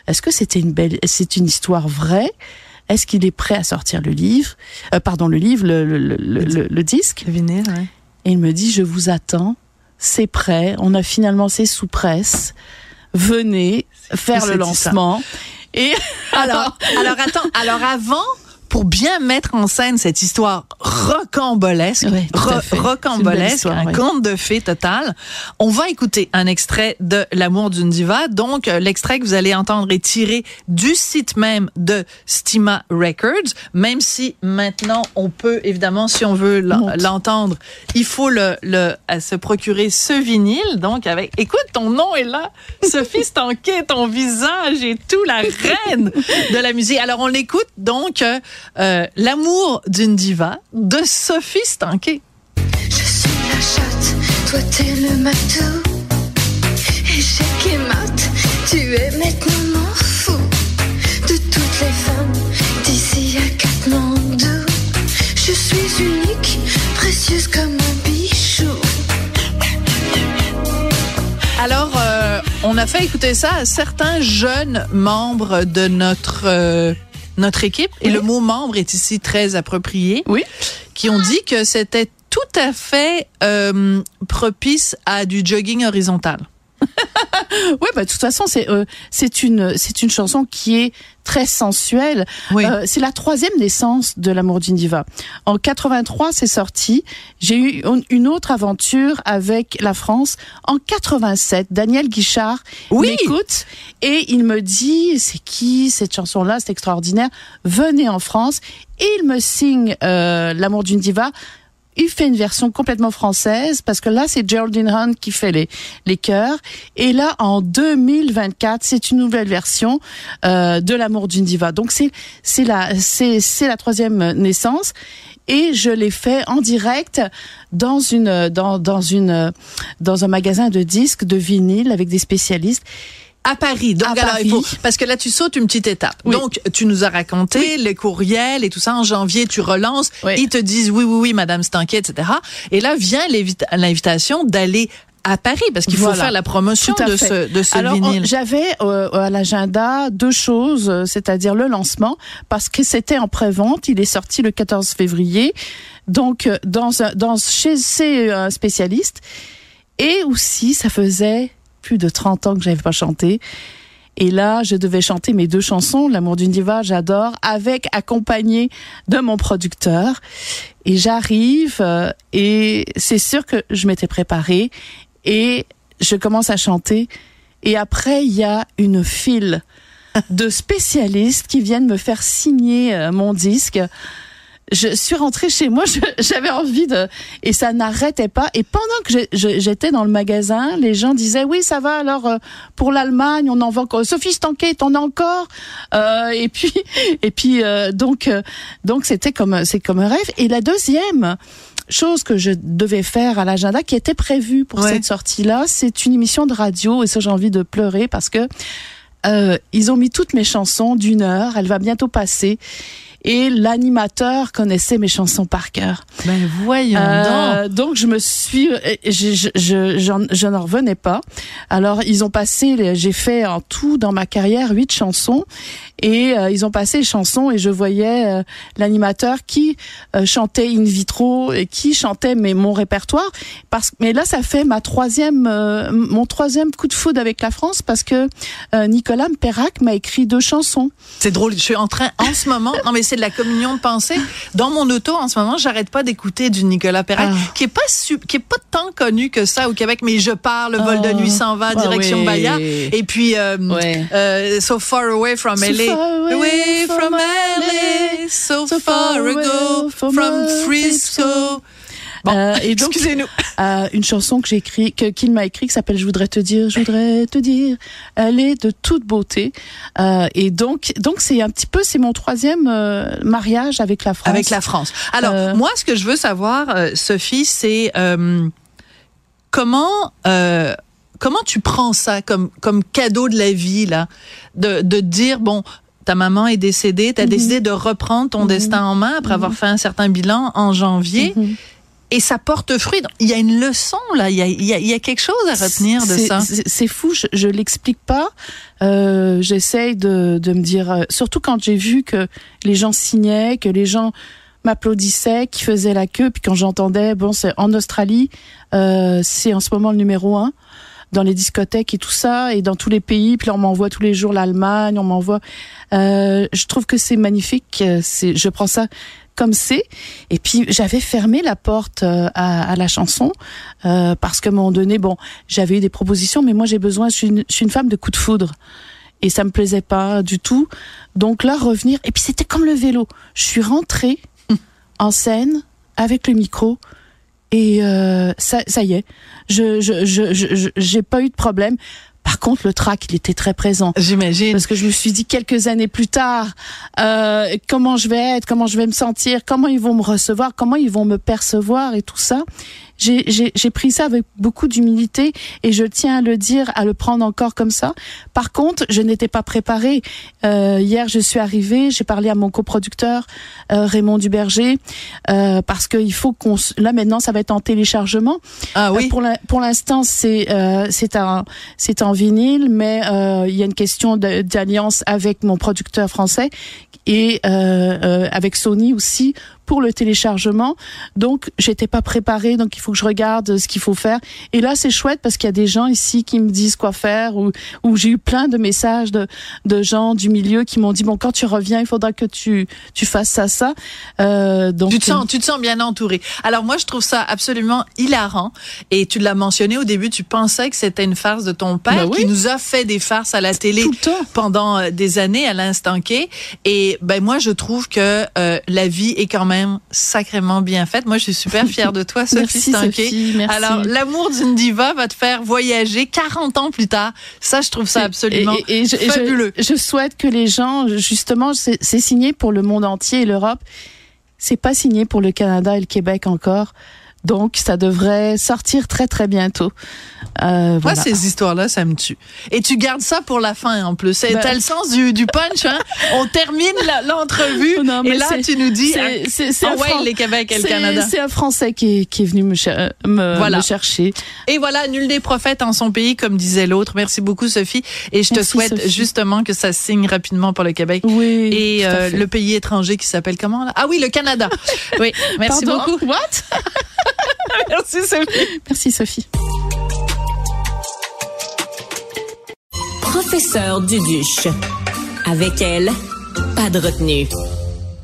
est-ce que c'était une belle, c'est une histoire vraie? Est-ce qu'il est prêt à sortir le livre? Euh, Pardon, le livre, le, le, le, le, disque? Le vinyle, ouais. Et il me dit je vous attends, c'est prêt, on a finalement c'est sous presse. Venez faire le lancement. Et alors, alors attends, alors avant pour bien mettre en scène cette histoire rocambolesque, rocambolesque, un conte de fées total, on va écouter un extrait de L'amour d'une diva. Donc, euh, l'extrait que vous allez entendre est tiré du site même de Stima Records, même si maintenant on peut, évidemment, si on veut l'entendre, il faut le, le se procurer ce vinyle. Donc, avec, écoute, ton nom est là, Sophie Stanquet, ton visage et tout, la reine de la musique. Alors, on l'écoute donc, euh, L'amour d'une diva de Sophie Stanquet. Je suis la chatte, toi t'es le matou. Échec et mat, tu es maintenant mon fou. De toutes les femmes d'ici à Katmandou, je suis unique, précieuse comme un bichou. Alors, euh, on a fait écouter ça à certains jeunes membres de notre euh, notre équipe, et le mot membre est ici très approprié, oui. qui ont dit que c'était tout à fait euh, propice à du jogging horizontal. Oui, bah, de toute façon, c'est euh, c'est une c'est une chanson qui est très sensuelle. Euh, c'est la troisième naissance de l'amour d'une diva. En 83, c'est sorti. J'ai eu une autre aventure avec la France en 87. Daniel Guichard oui. m'écoute et il me dit c'est qui cette chanson-là, c'est extraordinaire. Venez en France et il me signe euh, l'amour d'une diva il fait une version complètement française parce que là c'est Geraldine Hunt qui fait les les chœurs. Et là en 2024 c'est une nouvelle version euh, de l'amour d'une diva. Donc c'est c'est la c'est c'est la troisième naissance. Et je l'ai fait en direct dans une dans dans une dans un magasin de disques de vinyle avec des spécialistes à Paris. Donc, alors, il faut, parce que là, tu sautes une petite étape. Donc, tu nous as raconté les courriels et tout ça. En janvier, tu relances. Ils te disent oui, oui, oui, Madame Stanquet, etc. Et là vient l'invitation d'aller à Paris parce qu'il faut faire la promotion de ce de ce Alors, vinyle. J'avais euh, à l'agenda deux choses, euh, c'est-à-dire le lancement parce que c'était en pré-vente, il est sorti le 14 février. Donc euh, dans dans chez ces spécialistes et aussi ça faisait plus de 30 ans que j'avais pas chanté. Et là, je devais chanter mes deux chansons, L'amour d'une diva, j'adore, avec accompagné de mon producteur. Et j'arrive euh, et c'est sûr que je m'étais préparée et je commence à chanter. Et après, il y a une file de spécialistes qui viennent me faire signer euh, mon disque je suis rentrée chez moi, j'avais envie de et ça n'arrêtait pas. Et pendant que j'étais dans le magasin, les gens disaient oui ça va alors euh, pour l'Allemagne on en vend encore. Sophie Stanquet on a encore? Euh, et puis et puis euh, donc euh, donc c'était comme c'est comme un rêve. Et la deuxième chose que je devais faire à l'agenda qui était prévue pour cette sortie là, c'est une émission de radio et ça j'ai envie de pleurer parce que euh, ils ont mis toutes mes chansons d'une heure. Elle va bientôt passer et l'animateur connaissait mes chansons par cœur. Ben voyons euh, donc. je me suis, je, je, je, n'en revenais pas. Alors ils ont passé, j'ai fait en tout dans ma carrière huit chansons et euh, ils ont passé les chansons et je voyais euh, l'animateur qui euh, chantait in vitro et qui chantait mais mon répertoire. Parce mais là ça fait ma troisième, mon troisième coup de foudre avec la France parce que Nicolas Perrac m'a écrit deux chansons. C'est drôle. Je suis en train en ce moment. Non mais c'est de la communion de pensée. Dans mon auto, en ce moment, j'arrête pas d'écouter du Nicolas Perrac, ah. qui est pas qui est pas tant connu que ça au Québec, mais je pars, le vol de nuit s'en va, direction ah, Et puis, euh, euh, So Far Away from LA. So away, from, LA, so, far ago from Frisco. Bon, euh, et donc, excusez-nous. Euh, une chanson que j'ai écrit, que qu'il m'a écrit, qui s'appelle "Je voudrais te dire, je voudrais te dire". Elle est de toute beauté. Euh, et donc, donc c'est un petit peu, c'est mon troisième mariage avec la France. Avec la France. Alors, moi, ce que je veux savoir, Sophie, c'est comment comment tu prends ça comme comme cadeau de la vie là, de de dire bon ta maman est décédée, tu as mm-hmm. décidé de reprendre ton mm-hmm. destin en main après avoir mm-hmm. fait un certain bilan en janvier et ça porte fruit. Il y a une leçon là, il y a, il y a, quelque chose à retenir de ça. C'est fou, je, je l'explique pas. Euh, J'essaye de, de me dire, euh, surtout quand j'ai vu que les gens signaient, que les gens m'applaudissaient, qui faisaient la queue, puis quand j'entendais, bon, c'est en Australie, euh, c'est en ce moment le numéro un. Dans les discothèques et tout ça, et dans tous les pays. Puis là, on m'envoie tous les jours l'Allemagne, on m'envoie. Euh, je trouve que c'est magnifique. C'est, je prends ça comme c'est. Et puis j'avais fermé la porte euh, à, à, la chanson euh, parce qu'à un moment donné, bon, j'avais eu des propositions, mais moi j'ai besoin. Je suis, une, je suis une femme de coup de foudre et ça me plaisait pas du tout. Donc là, revenir. Et puis c'était comme le vélo. Je suis rentrée en scène avec le micro. Et euh, ça, ça y est, je je je je j'ai pas eu de problème. Par contre, le trac, il était très présent. J'imagine. Parce que je me suis dit quelques années plus tard, euh, comment je vais être, comment je vais me sentir, comment ils vont me recevoir, comment ils vont me percevoir et tout ça j'ai pris ça avec beaucoup d'humilité et je tiens à le dire, à le prendre encore comme ça. Par contre, je n'étais pas préparée. Euh, hier, je suis arrivée, j'ai parlé à mon coproducteur euh, Raymond Duberger euh, parce qu'il faut qu'on là maintenant ça va être en téléchargement. Ah oui. Euh, pour l'instant, c'est euh, c'est un c'est en vinyle, mais euh, il y a une question d'alliance avec mon producteur français et avec Sony aussi pour le téléchargement. Donc, j'étais pas préparée, donc il faut que je regarde ce qu'il faut faire. Et là, c'est chouette parce qu'il y a des gens ici qui me disent quoi faire ou, ou j'ai eu plein de messages de, de gens du milieu qui m'ont dit, bon, quand tu reviens, il faudra que tu, tu fasses ça, ça. Euh, donc, tu te sens, tu te sens bien entouré. Alors, moi, je trouve ça absolument hilarant. Et tu l'as mentionné au début, tu pensais que c'était une farce de ton père ben qui nous a fait des farces à la télé pendant euh, des années à l'instant. Et ben, moi, je trouve que euh, la vie est quand même sacrément bien faite. Moi, je suis super fière de toi, Sophie Merci. Alors, l'amour d'une diva va te faire voyager 40 ans plus tard. Ça, je trouve ça absolument et, je, fabuleux. Je, souhaite que les gens, justement, c'est signé pour le monde entier et l'Europe. C'est pas signé pour le Canada et le Québec encore. Donc, ça devrait sortir très, très bientôt. Euh, Moi, ces histoires-là, ça me tue. Et tu gardes ça pour la fin, en plus. Ben... T'as le sens du, du punch, hein? On termine l'entrevue, et là, tu nous dis, c'est ah, ouais, les Québec et le Canada. C'est un Français qui est, qui est venu me, me, voilà. me, chercher. Et voilà, nul des prophètes en son pays, comme disait l'autre. Merci beaucoup, Sophie. Et je te souhaite Sophie. justement que ça signe rapidement pour le Québec. Oui. Et euh, le pays étranger qui s'appelle comment, là? Ah oui, le Canada. oui. Merci Pardon? beaucoup. What? Merci Sophie. Merci Sophie. Professeur Duduche. Avec elle, pas de retenue.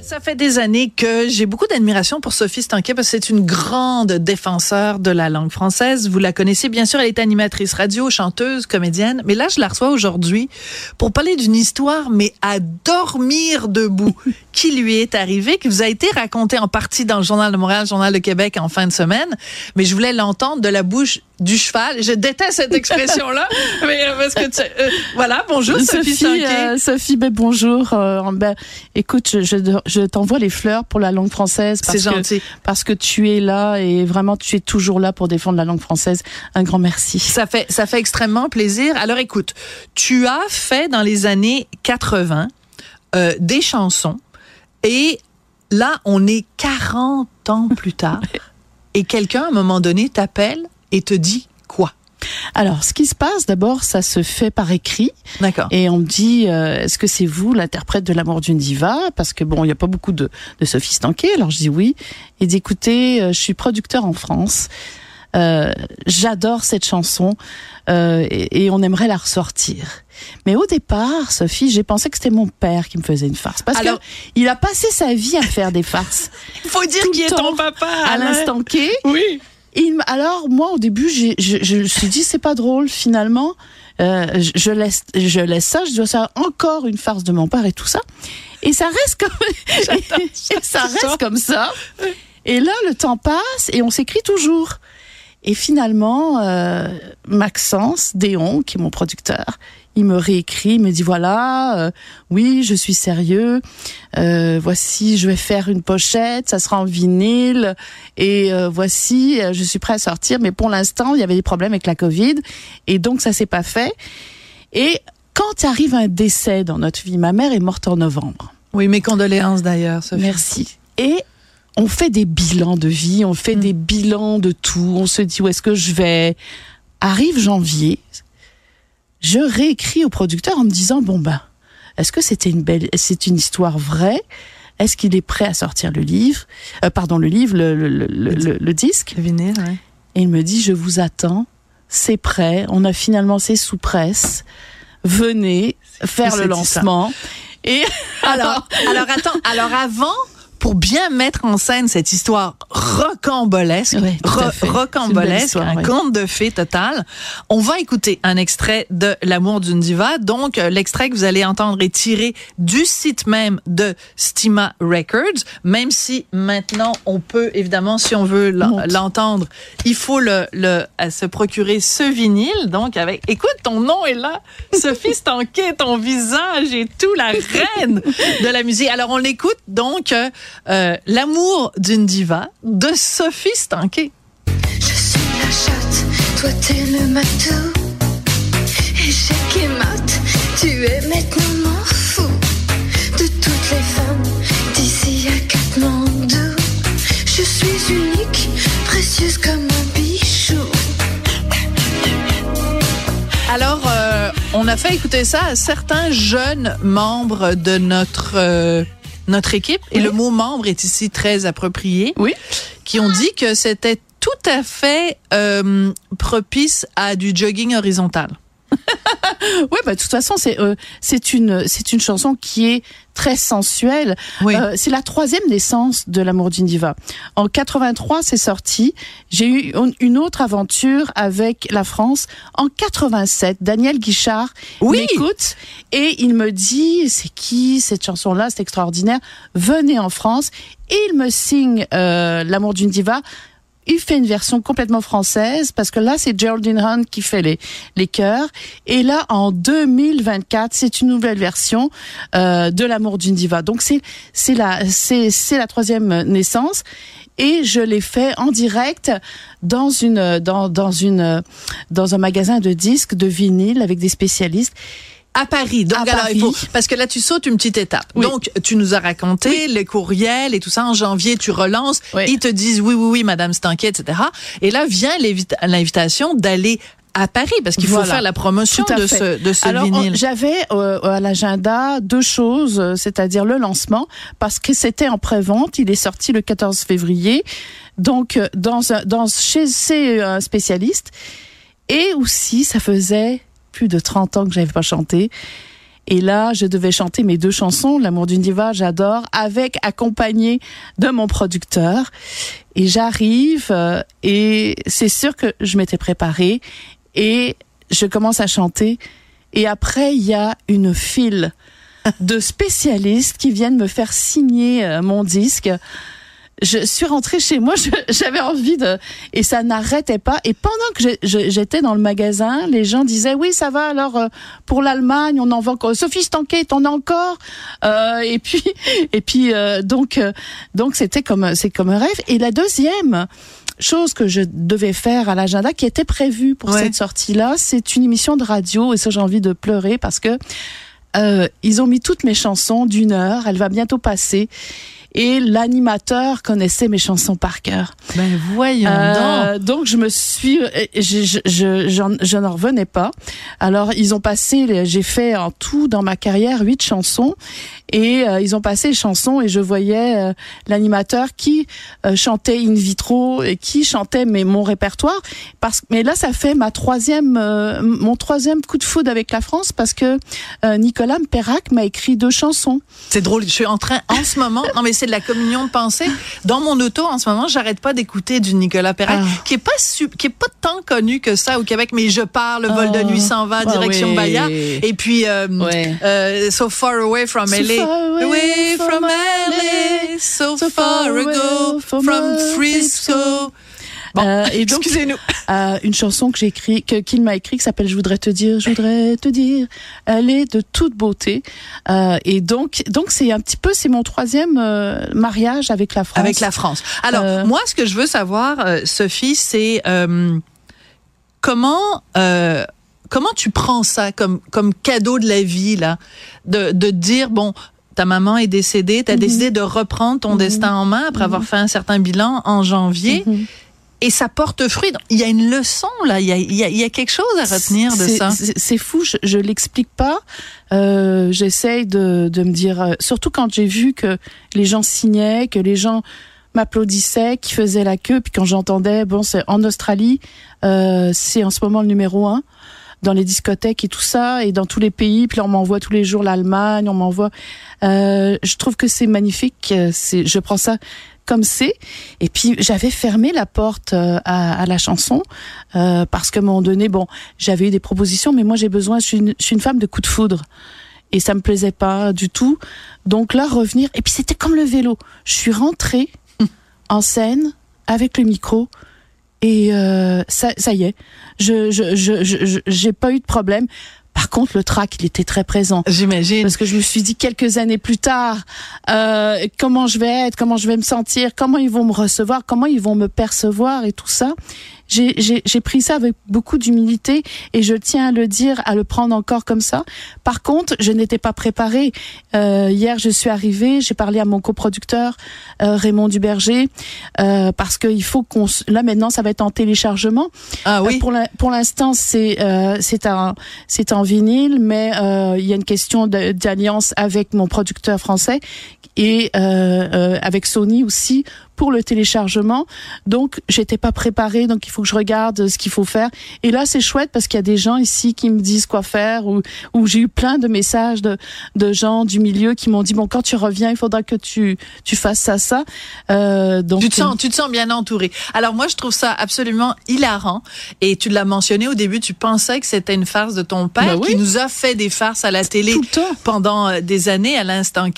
Ça fait des années que j'ai beaucoup d'admiration pour Sophie Stanquet parce que c'est une grande défenseur de la langue française. Vous la connaissez bien sûr, elle est animatrice radio, chanteuse, comédienne. Mais là, je la reçois aujourd'hui pour parler d'une histoire, mais à dormir debout, qui lui est arrivée, qui vous a été racontée en partie dans le Journal de Montréal, le Journal de Québec en fin de semaine. Mais je voulais l'entendre de la bouche du cheval. Je déteste cette expression-là, mais euh, parce que tu, euh, voilà. Bonjour Sophie. Sophie, euh, Sophie ben, bonjour. Euh, ben, écoute, je, je, je t'envoie les fleurs pour la langue française. C'est gentil. Parce que tu es là et vraiment tu es toujours là pour défendre la langue française. Un grand merci. Ça fait ça fait extrêmement plaisir. Alors écoute, tu as fait dans les années 80 euh, des chansons et là on est 40 ans plus tard et quelqu'un à un moment donné t'appelle et te dit quoi? Alors, ce qui se passe, d'abord, ça se fait par écrit. D'accord. Et on me dit, euh, est-ce que c'est vous l'interprète de l'amour d'une diva? Parce que bon, il n'y a pas beaucoup de, de Sophie Stanquet. Alors je dis oui. Et dit, écoutez, euh, je suis producteur en France. Euh, J'adore cette chanson euh, et, et, on aimerait la ressortir. Mais au départ, Sophie, j'ai pensé que c'était mon père qui me faisait une farce parce Alors, que il a passé sa vie à faire des farces. Il faut dire Tout qui le est ton papa à l'instant. Oui. Il alors moi au début je, je me suis dit c'est pas drôle finalement. Euh, je, laisse je laisse ça je dois ça encore une farce de mon père et tout ça. Et ça reste comme et ça. reste comme ça. Et là le temps passe et on s'écrit toujours. Et finalement euh, Maxence Déon qui est mon producteur il me réécrit, il me dit voilà, euh, oui, je suis sérieux. Euh, voici, je vais faire une pochette, ça sera en vinyle. Et euh, voici, je suis prêt à sortir. Mais pour l'instant, il y avait des problèmes avec la Covid, et donc ça s'est pas fait. Et quand arrive un décès dans notre vie, ma mère est morte en novembre. Oui, mes condoléances d'ailleurs. Merci. Et on fait des bilans de vie, on fait des bilans de tout. On se dit où est-ce que je vais? Arrive janvier, je réécris au producteur en me disant bon ben, est-ce que c'était une belle, c'est une histoire vraie? Est-ce qu'il est prêt à sortir le livre? Euh, Pardon, le livre, le, le, le, le- le disque? Le vinyle, ouais. Et il me dit je vous attends c'est prêt. On a finalement c'est sous presse. Venez faire le lancement. Et alors, alors attends, alors avant pour bien mettre en scène cette histoire rocambolesque, rocambolesque, un conte de fées total. On va écouter un extrait de L'amour d'une diva. Donc, euh, l'extrait que vous allez entendre est tiré du site même de Stima Records, même si maintenant on peut, évidemment, si on veut l'entendre, il faut le, le se procurer ce vinyle. Donc, avec, écoute, ton nom est là, Sophie Stanquet, ton visage et tout, la reine de la musique. Alors, on l'écoute donc euh, L'amour d'une diva de Sophie Stanquet. Je suis la chatte, toi t'es le matou. Échec et mat, tu es maintenant fou. De toutes les femmes d'ici à Katmandou. Je suis unique, précieuse comme un bichou. Alors, euh, on a fait écouter ça à certains jeunes membres de notre euh, notre équipe, et le mot membre est ici très approprié, oui. qui ont dit que c'était tout à fait euh, propice à du jogging horizontal. oui, bah, de toute façon, c'est euh, c'est une c'est une chanson qui est très sensuelle. Euh, c'est la troisième naissance de l'amour d'une diva. En 83, c'est sorti. J'ai eu une autre aventure avec la France en 87. Daniel Guichard oui. m'écoute et il me dit c'est qui cette chanson-là, c'est extraordinaire. Venez en France et il me signe euh, l'amour d'une diva il fait une version complètement française parce que là c'est Geraldine Hunt qui fait les les chœurs. Et là en 2024 c'est une nouvelle version euh, de l'amour d'une diva. Donc c'est c'est la c'est c'est la troisième naissance. Et je l'ai fait en direct dans une dans dans une dans un magasin de disques de vinyle avec des spécialistes à Paris. Donc, alors, Il faut, parce que là, tu sautes une petite étape. Donc, tu nous as raconté les courriels et tout ça. En janvier, tu relances. Ils te disent oui, oui, oui, Madame Stanquet, etc. Et là vient l'invitation d'aller à Paris parce qu'il faut faire la promotion de ce, de ce Alors, vinyle. J'avais euh, à l'agenda deux choses, euh, c'est-à-dire le lancement parce que c'était en pré-vente, il est sorti le 14 février, donc euh, dans dans chez ces spécialistes et aussi ça faisait plus de 30 ans que j'avais pas chanté. Et là, je devais chanter mes deux chansons, L'amour d'une diva, j'adore, avec accompagné de mon producteur. Et j'arrive euh, et c'est sûr que je m'étais préparée et je commence à chanter. Et après, il y a une file de spécialistes qui viennent me faire signer euh, mon disque je suis rentrée chez moi, j'avais envie de et ça n'arrêtait pas. Et pendant que j'étais dans le magasin, les gens disaient oui ça va alors euh, pour l'Allemagne on en vend encore. Sophie Stanquet on a encore euh, et puis et puis euh, donc euh, donc c'était comme c'est comme un rêve. Et la deuxième chose que je devais faire à l'agenda qui était prévue pour cette sortie là, c'est une émission de radio et ça j'ai envie de pleurer parce que ils ont mis toutes mes chansons d'une heure. Elle va bientôt passer et l'animateur connaissait mes chansons par cœur. Ben voyons euh, donc. Donc je me suis, je, je, je, n'en revenais pas. Alors ils ont passé, j'ai fait en tout dans ma carrière huit chansons et euh, ils ont passé les chansons et je voyais euh, l'animateur qui euh, chantait in vitro et qui chantait mais mon répertoire parce mais là ça fait ma troisième mon troisième coup de foudre avec la France parce que Nicolas Perrac m'a écrit deux chansons. C'est drôle, je suis en train en ce moment non mais c'est de la communion de pensée. Dans mon auto en ce moment, j'arrête pas d'écouter du Nicolas Perrac ah. qui est pas qui est pas tant connu que ça au Québec mais je pars le vol de nuit s'en va ah direction Bahia. Et puis So Far Away from LA away from LA, so far ago from Frisco. Bon, euh, et donc, excusez-nous. Euh, une chanson que j'ai écrit, que qu'il m'a écrit, qui s'appelle "Je voudrais te dire, je voudrais te dire". Elle est de toute beauté. Euh, et donc, donc c'est un petit peu, c'est mon troisième mariage avec la France. Avec la France. Alors, moi, ce que je veux savoir, Sophie, c'est comment comment tu prends ça comme comme cadeau de la vie là, de de dire bon ta maman est décédée, tu as mhm. décidé de reprendre ton mhm. destin en main après avoir mhm. fait un certain bilan en janvier. Et ça porte fruit. Il y a une leçon là, il y a, il y a, quelque chose à retenir de ça. C'est fou, je, je l'explique pas. Euh, J'essaye de, de me dire, euh, surtout quand j'ai vu que les gens signaient, que les gens m'applaudissaient, qui faisaient la queue. Puis quand j'entendais, bon, c'est en Australie, euh, c'est en ce moment le numéro un dans les discothèques et tout ça, et dans tous les pays. Puis là, on m'envoie tous les jours l'Allemagne, on m'envoie. Euh, je trouve que c'est magnifique. C'est, je prends ça comme c'est. Et puis j'avais fermé la porte euh, à, la chanson euh, parce qu'à un moment donné, bon, j'avais eu des propositions, mais moi j'ai besoin. Je suis, une, je suis une femme de coup de foudre et ça me plaisait pas du tout. Donc là, revenir. Et puis c'était comme le vélo. Je suis rentrée en scène avec le micro et euh, ça, ça y est. Je, je, je, je, j'ai pas eu de problème. Par contre, le trac, il était très présent. J'imagine. Parce que je me suis dit quelques années plus tard, euh, comment je vais être, comment je vais me sentir, comment ils vont me recevoir, comment ils vont me percevoir et tout ça j'ai pris ça avec beaucoup d'humilité et je tiens à le dire, à le prendre encore comme ça. Par contre, je n'étais pas préparée. Euh, hier, je suis arrivée, j'ai parlé à mon coproducteur euh, Raymond Duberger euh, parce qu'il faut qu'on là maintenant ça va être en téléchargement. Ah oui. Euh, pour l'instant, c'est euh, c'est un c'est en vinyle, mais euh, il y a une question d'alliance avec mon producteur français et avec Sony aussi pour le téléchargement. Donc, j'étais pas préparée, donc il faut que je regarde ce qu'il faut faire. Et là, c'est chouette parce qu'il y a des gens ici qui me disent quoi faire ou, ou j'ai eu plein de messages de, de gens du milieu qui m'ont dit, bon, quand tu reviens, il faudra que tu, tu fasses ça, ça. Euh, donc, tu te sens, tu te sens bien entouré. Alors, moi, je trouve ça absolument hilarant. Et tu l'as mentionné au début, tu pensais que c'était une farce de ton père ben qui nous a fait des farces à la télé pendant euh, des années à l'instant.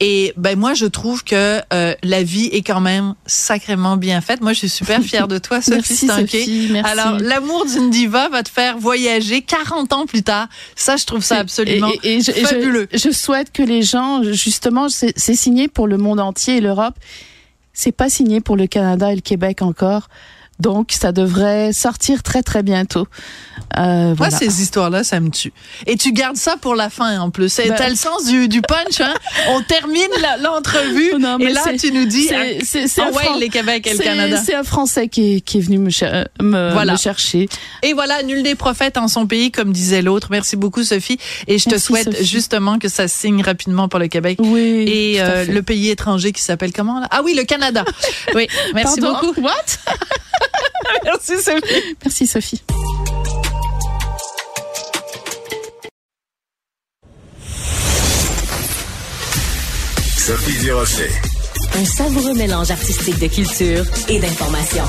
Et ben, moi, je trouve que euh, la vie est quand même sacrément bien faite. Moi, je suis super fière de toi, Sophie merci, Merci. Alors, l'amour d'une diva va te faire voyager 40 ans plus tard. Ça, je trouve ça absolument et, je, fabuleux. Je, souhaite que les gens, justement, c'est signé pour le monde entier et l'Europe. C'est pas signé pour le Canada et le Québec encore. Donc, ça devrait sortir très, très bientôt. Euh, Moi, ces histoires-là, ça me tue. Et tu gardes ça pour la fin, en plus. Ben, T'as le sens du, du punch, hein? On termine l'entrevue, et là, tu nous dis, c'est ah, ouais, les Québec et le Canada. C'est un Français qui est, qui est venu me, me, chercher. Et voilà, nul des prophètes en son pays, comme disait l'autre. Merci beaucoup, Sophie. Et je te souhaite justement que ça signe rapidement pour le Québec. Oui. Et euh, le pays étranger qui s'appelle comment, là? Ah oui, le Canada. Oui. Merci Pardon? beaucoup? What? Merci Sophie. Merci Sophie. Sophie Durocher. Un savoureux mélange artistique de culture et d'information.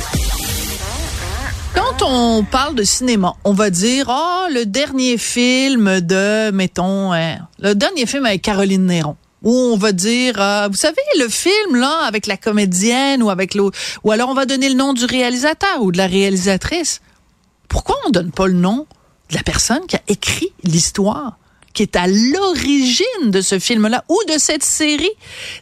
Quand on parle de cinéma, on va dire oh le dernier film de mettons hein, le dernier film avec Caroline Néron où on va dire, euh, vous savez, le film là avec la comédienne ou avec l'autre, ou alors on va donner le nom du réalisateur ou de la réalisatrice. Pourquoi on donne pas le nom de la personne qui a écrit l'histoire? qui est à l'origine de ce film-là ou de cette série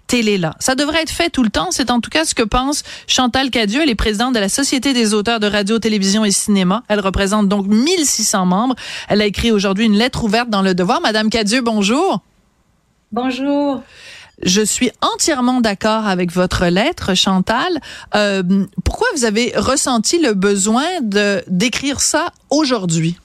télé-là? Ça devrait être fait tout le temps. C'est en tout cas ce que pense Chantal Cadieux. Elle est présidente de la Société des auteurs de radio, télévision et cinéma. Elle représente donc 1600 membres. Elle a écrit aujourd'hui une lettre ouverte dans Le Devoir. Madame Cadieux, bonjour. Bonjour. Je suis entièrement d'accord avec votre lettre, Chantal. Euh, pourquoi vous avez ressenti le besoin de d'écrire ça aujourd'hui?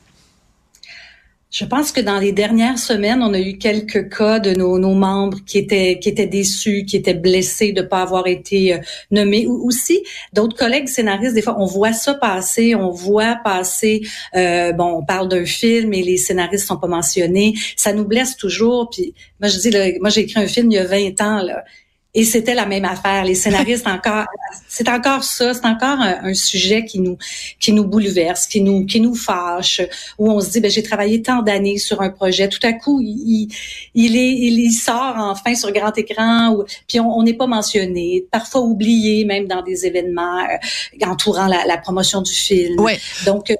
Je pense que dans les dernières semaines, on a eu quelques cas de nos, membres qui étaient qui étaient déçus, qui étaient blessés de pas avoir été euh, nommés. Ou aussi d'autres collègues scénaristes, des fois, on voit ça passer, on voit passer. Euh, bon, on parle d'un film et les scénaristes sont pas mentionnés. Ça nous blesse toujours. Puis moi, je dis, là, moi j'ai écrit un film il y a 20 ans là. Et c'était la même affaire. Les scénaristes encore, c'est encore ça, c'est encore un, sujet qui nous qui nous bouleverse, qui nous qui nous fâche, où on se dit ben j'ai travaillé tant d'années sur un projet, tout à coup il, il est il, sort enfin sur grand écran, ou, puis on n'est pas mentionné, parfois oublié même dans des événements euh, entourant la, la, promotion du film. Ouais. Donc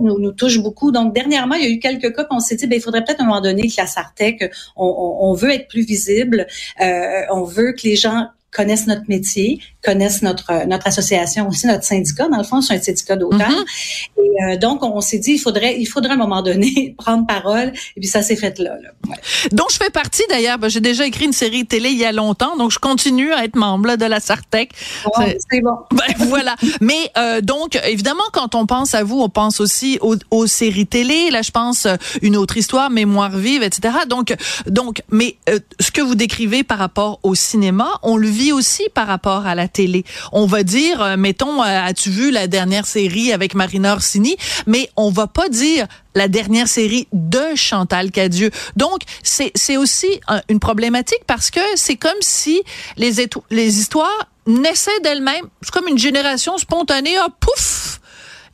nous, touche beaucoup. Donc, dernièrement, il y a eu quelques cas qu'on s'est dit, ben, il faudrait peut-être à un moment donné que la Sartec, on, on, on veut être plus visible, euh, on veut que les gens connaissent notre métier, connaissent notre notre association aussi, notre syndicat. Dans le fond, c'est un syndicat d'auteurs. Mm-hmm. Et euh, donc, on s'est dit, il faudrait, il faudrait à un moment donné prendre parole. Et puis ça s'est fait là. là. Ouais. Donc, je fais partie d'ailleurs. Ben, j'ai déjà écrit une série télé il y a longtemps, donc je continue à être membre là, de la Sartec. Oh, c'est bon. Ben, voilà. Mais euh, donc, évidemment, quand on pense à vous, on pense aussi aux, aux séries télé. Là, je pense euh, une autre histoire, mémoire vive, etc. Donc, donc, mais euh, ce que vous décrivez par rapport au cinéma, on le vit aussi par rapport à la télé. On va dire, euh, mettons, euh, as-tu vu la dernière série avec Marina Orsini? Mais on va pas dire la dernière série de Chantal Cadieux. Donc, c'est, aussi une problématique parce que c'est comme si les, les histoires naissaient d'elles-mêmes. C'est comme une génération spontanée. Ah, pouf!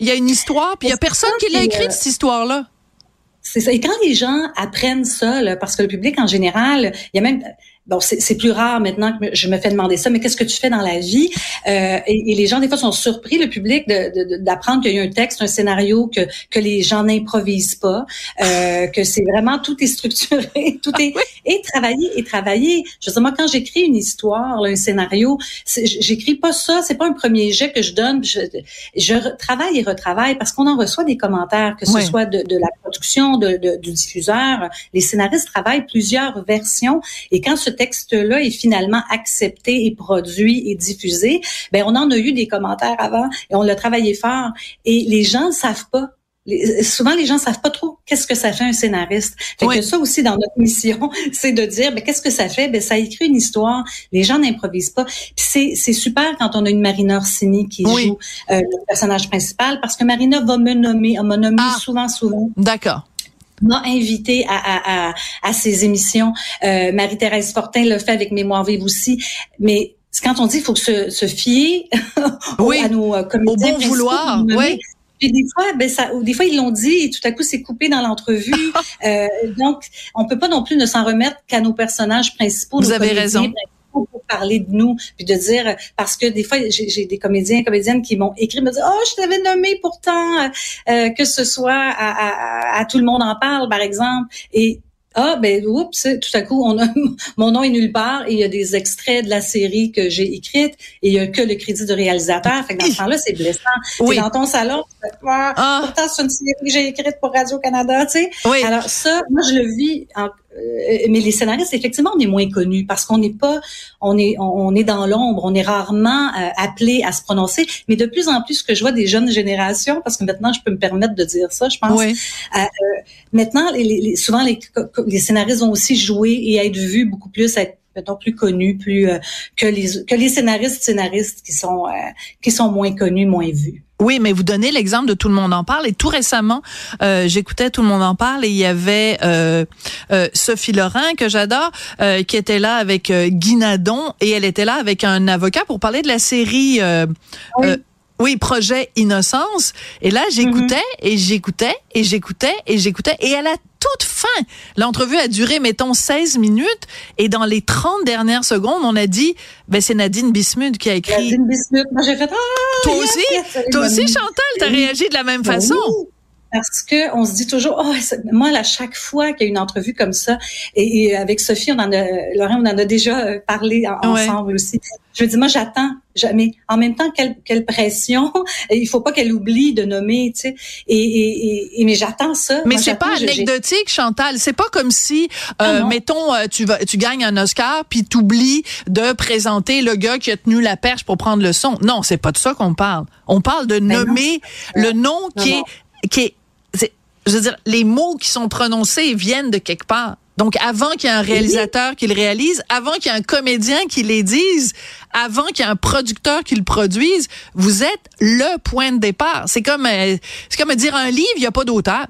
Il y a une histoire, puis il y a personne qui l'a écrite, cette histoire-là. C'est ça. Et quand les gens apprennent ça, là, parce que le public en général, il y a même bon, c'est plus rare maintenant que je me fais demander ça, mais qu'est-ce que tu fais dans la vie? Euh, et, et, les gens, des fois, sont surpris, le public, d'apprendre qu'il y a un texte, un scénario, que, que les gens n'improvisent pas, euh, que c'est vraiment, tout est structuré, tout est, et travaillé, et travaillé. Je veux dire, moi, quand j'écris une histoire, un scénario, j'écris pas ça, c'est pas un premier jet que je donne, je, je travaille et retravaille parce qu'on en reçoit des commentaires, que ce soit de, de, la production, de, de, du diffuseur. Les scénaristes travaillent plusieurs versions, et quand ce texte-là est finalement accepté et produit et diffusé, ben on en a eu des commentaires avant et on l'a travaillé fort. Et les gens ne savent pas souvent les gens savent pas trop qu'est-ce que ça fait un scénariste. Fait que ça aussi dans notre mission, c'est de dire ben qu'est-ce que ça fait? Ben ça écrit une histoire. Les gens n'improvisent pas. Puis c'est super quand on a une Marina Orsini qui joue euh, le personnage principal parce que Marina va me nommer, elle m'a nommé ah. souvent souvent. D'accord m'a invité à, à, à, à, ces émissions. Euh, Marie-Thérèse Fortin le fait avec Mémoire vive aussi. Mais quand on dit qu'il faut se, se fier oui, à nos euh, comédiens au bon vouloir, oui. Puis des fois, ben ça, des fois ils l'ont dit et tout à coup c'est coupé dans l'entrevue. euh, donc, on peut pas non plus ne s'en remettre qu'à nos personnages principaux. Vous avez raison pour parler de nous, puis de dire parce que des fois j'ai des comédiens, comédiennes qui m'ont écrit, me disent oh je t'avais nommé pourtant euh, euh, que ce soit à, à, à, tout le monde en parle par exemple et ah ben oups, tout à coup on a mon nom est nulle part et il y a des extraits de la série que j'ai écrite et il y a que le crédit de réalisateur. Fait que dans ce temps-là, c'est blessant. Oui. dans ton salon, tu ah. pourtant c'est une série que j'ai écrite pour Radio Canada, tu sais. Oui. Alors ça, moi je le vis en, mais les scénaristes, effectivement, on est moins connus parce qu'on n'est pas, on est, on est dans l'ombre, on est rarement euh, appelé à se prononcer. Mais de plus en plus, ce que je vois des jeunes générations, parce que maintenant, je peux me permettre de dire ça, je pense. Euh, maintenant, les, souvent, les, les scénaristes vont aussi jouer et être vus beaucoup plus, être mettons, plus connus, plus que les que les scénaristes scénaristes qui sont qui sont moins connus, moins vus. Oui, mais vous donnez l'exemple de Tout le monde en parle. Et tout récemment, euh, j'écoutais Tout le monde en parle et il y avait euh, euh, Sophie Laurent, que j'adore, qui était là avec Guy Nadon et elle était là avec un avocat pour parler de la série... Oui. Oui, projet Innocence. Et là, j'écoutais mm-hmm. et j'écoutais et j'écoutais et j'écoutais. Et à la toute fin, l'entrevue a duré, mettons, 16 minutes. Et dans les 30 dernières secondes, on a dit, ben, c'est Nadine Bismuth qui a écrit. Nadine Bismuth. Moi, j'ai fait, ah, Toi aussi? Toi aussi, Chantal, t'as réagi de la même ben façon? Parce que on se dit toujours, oh, moi, à chaque fois qu'il y a une entrevue comme ça, et, avec Sophie, on en a, Laurent, on en a déjà euh, parlé ensemble aussi. Je me dis, moi, j'attends jamais. En même temps, quelle, quelle pression. Il faut pas qu'elle oublie de nommer, tu sais. Et, et, et, mais j'attends ça. Mais c'est pas anecdotique, Chantal. C'est pas comme si, euh, mettons, euh, tu vas, tu gagnes un Oscar, puis t'oublies de présenter le gars qui a tenu la perche pour prendre le son. Non, c'est pas de ça qu'on parle. On parle de ben nommer le nom qui est qui est je veux dire, les mots qui sont prononcés viennent de quelque part. Donc, avant qu'il y ait un réalisateur qui le réalise, avant qu'il y ait un comédien qui les dise, avant qu'il y ait un producteur qui le produise, vous êtes le point de départ. C'est comme, euh, c'est comme dire un livre, il n'y a pas d'auteur.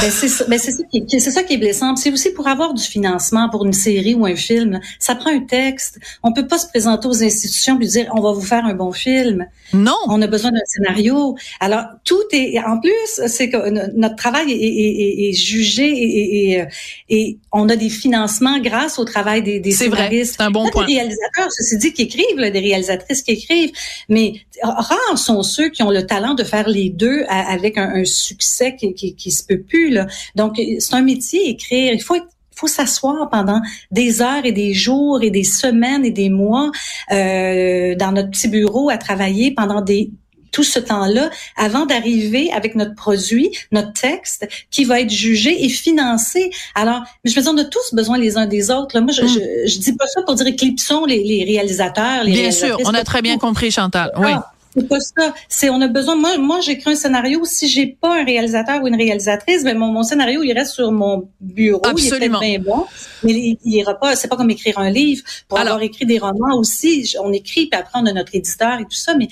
Ben c'est ça, ben c'est ça qui c'est ça qui est blessant. C'est aussi pour avoir du financement pour une série ou un film, ça prend un texte. On peut pas se présenter aux institutions et dire on va vous faire un bon film. Non, on a besoin d'un scénario. Alors tout est en plus, c'est que notre travail est, est, est, jugé et, et, et, on a des financements grâce au travail des, des scénaristes. C'est un bon point. Des réalisateurs, ceci dit, qui écrivent, là, des réalisatrices qui écrivent, mais rares sont ceux qui ont le talent de faire les deux avec un, un succès qui, qui, qui se peut plus. Là. Donc, c'est un métier, écrire. Il faut faut s'asseoir pendant des heures et des jours et des semaines et des mois euh, dans notre petit bureau à travailler pendant des tout ce temps-là avant d'arriver avec notre produit, notre texte, qui va être jugé et financé. Alors, je veux dire, on a tous besoin les uns des autres. Là. Moi, je, mm. je, dis pas ça pour dire éclipsons les, les réalisateurs. Les bien sûr, on a très bien compris, Chantal. Oui. Ah, c'est pas ça. C'est on a besoin. Moi, moi, j'écris un scénario. Si j'ai pas un réalisateur ou une réalisatrice, ben mon, mon scénario il reste sur mon bureau. Absolument. Il est bien bon, mais il, il ira pas. C'est pas comme écrire un livre. Pour avoir écrit des romans aussi, on écrit puis après on a notre éditeur et tout ça, mais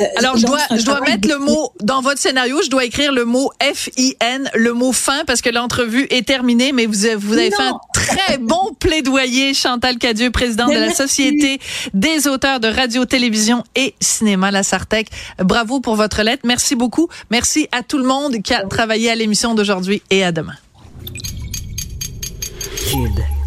euh, Alors, je dois, je dois mettre le mot dans votre scénario, je dois écrire le mot F-I-N, le mot fin, parce que l'entrevue est terminée, mais vous, avez- vous avez fait un très bon plaidoyer, Chantal Cadieux, présidente de la. Société des auteurs de radio, télévision et cinéma, la Sartec. Bravo pour votre lettre. Merci beaucoup. Merci à tout le monde qui a travaillé à l'émission d'aujourd'hui et à demain. Cube.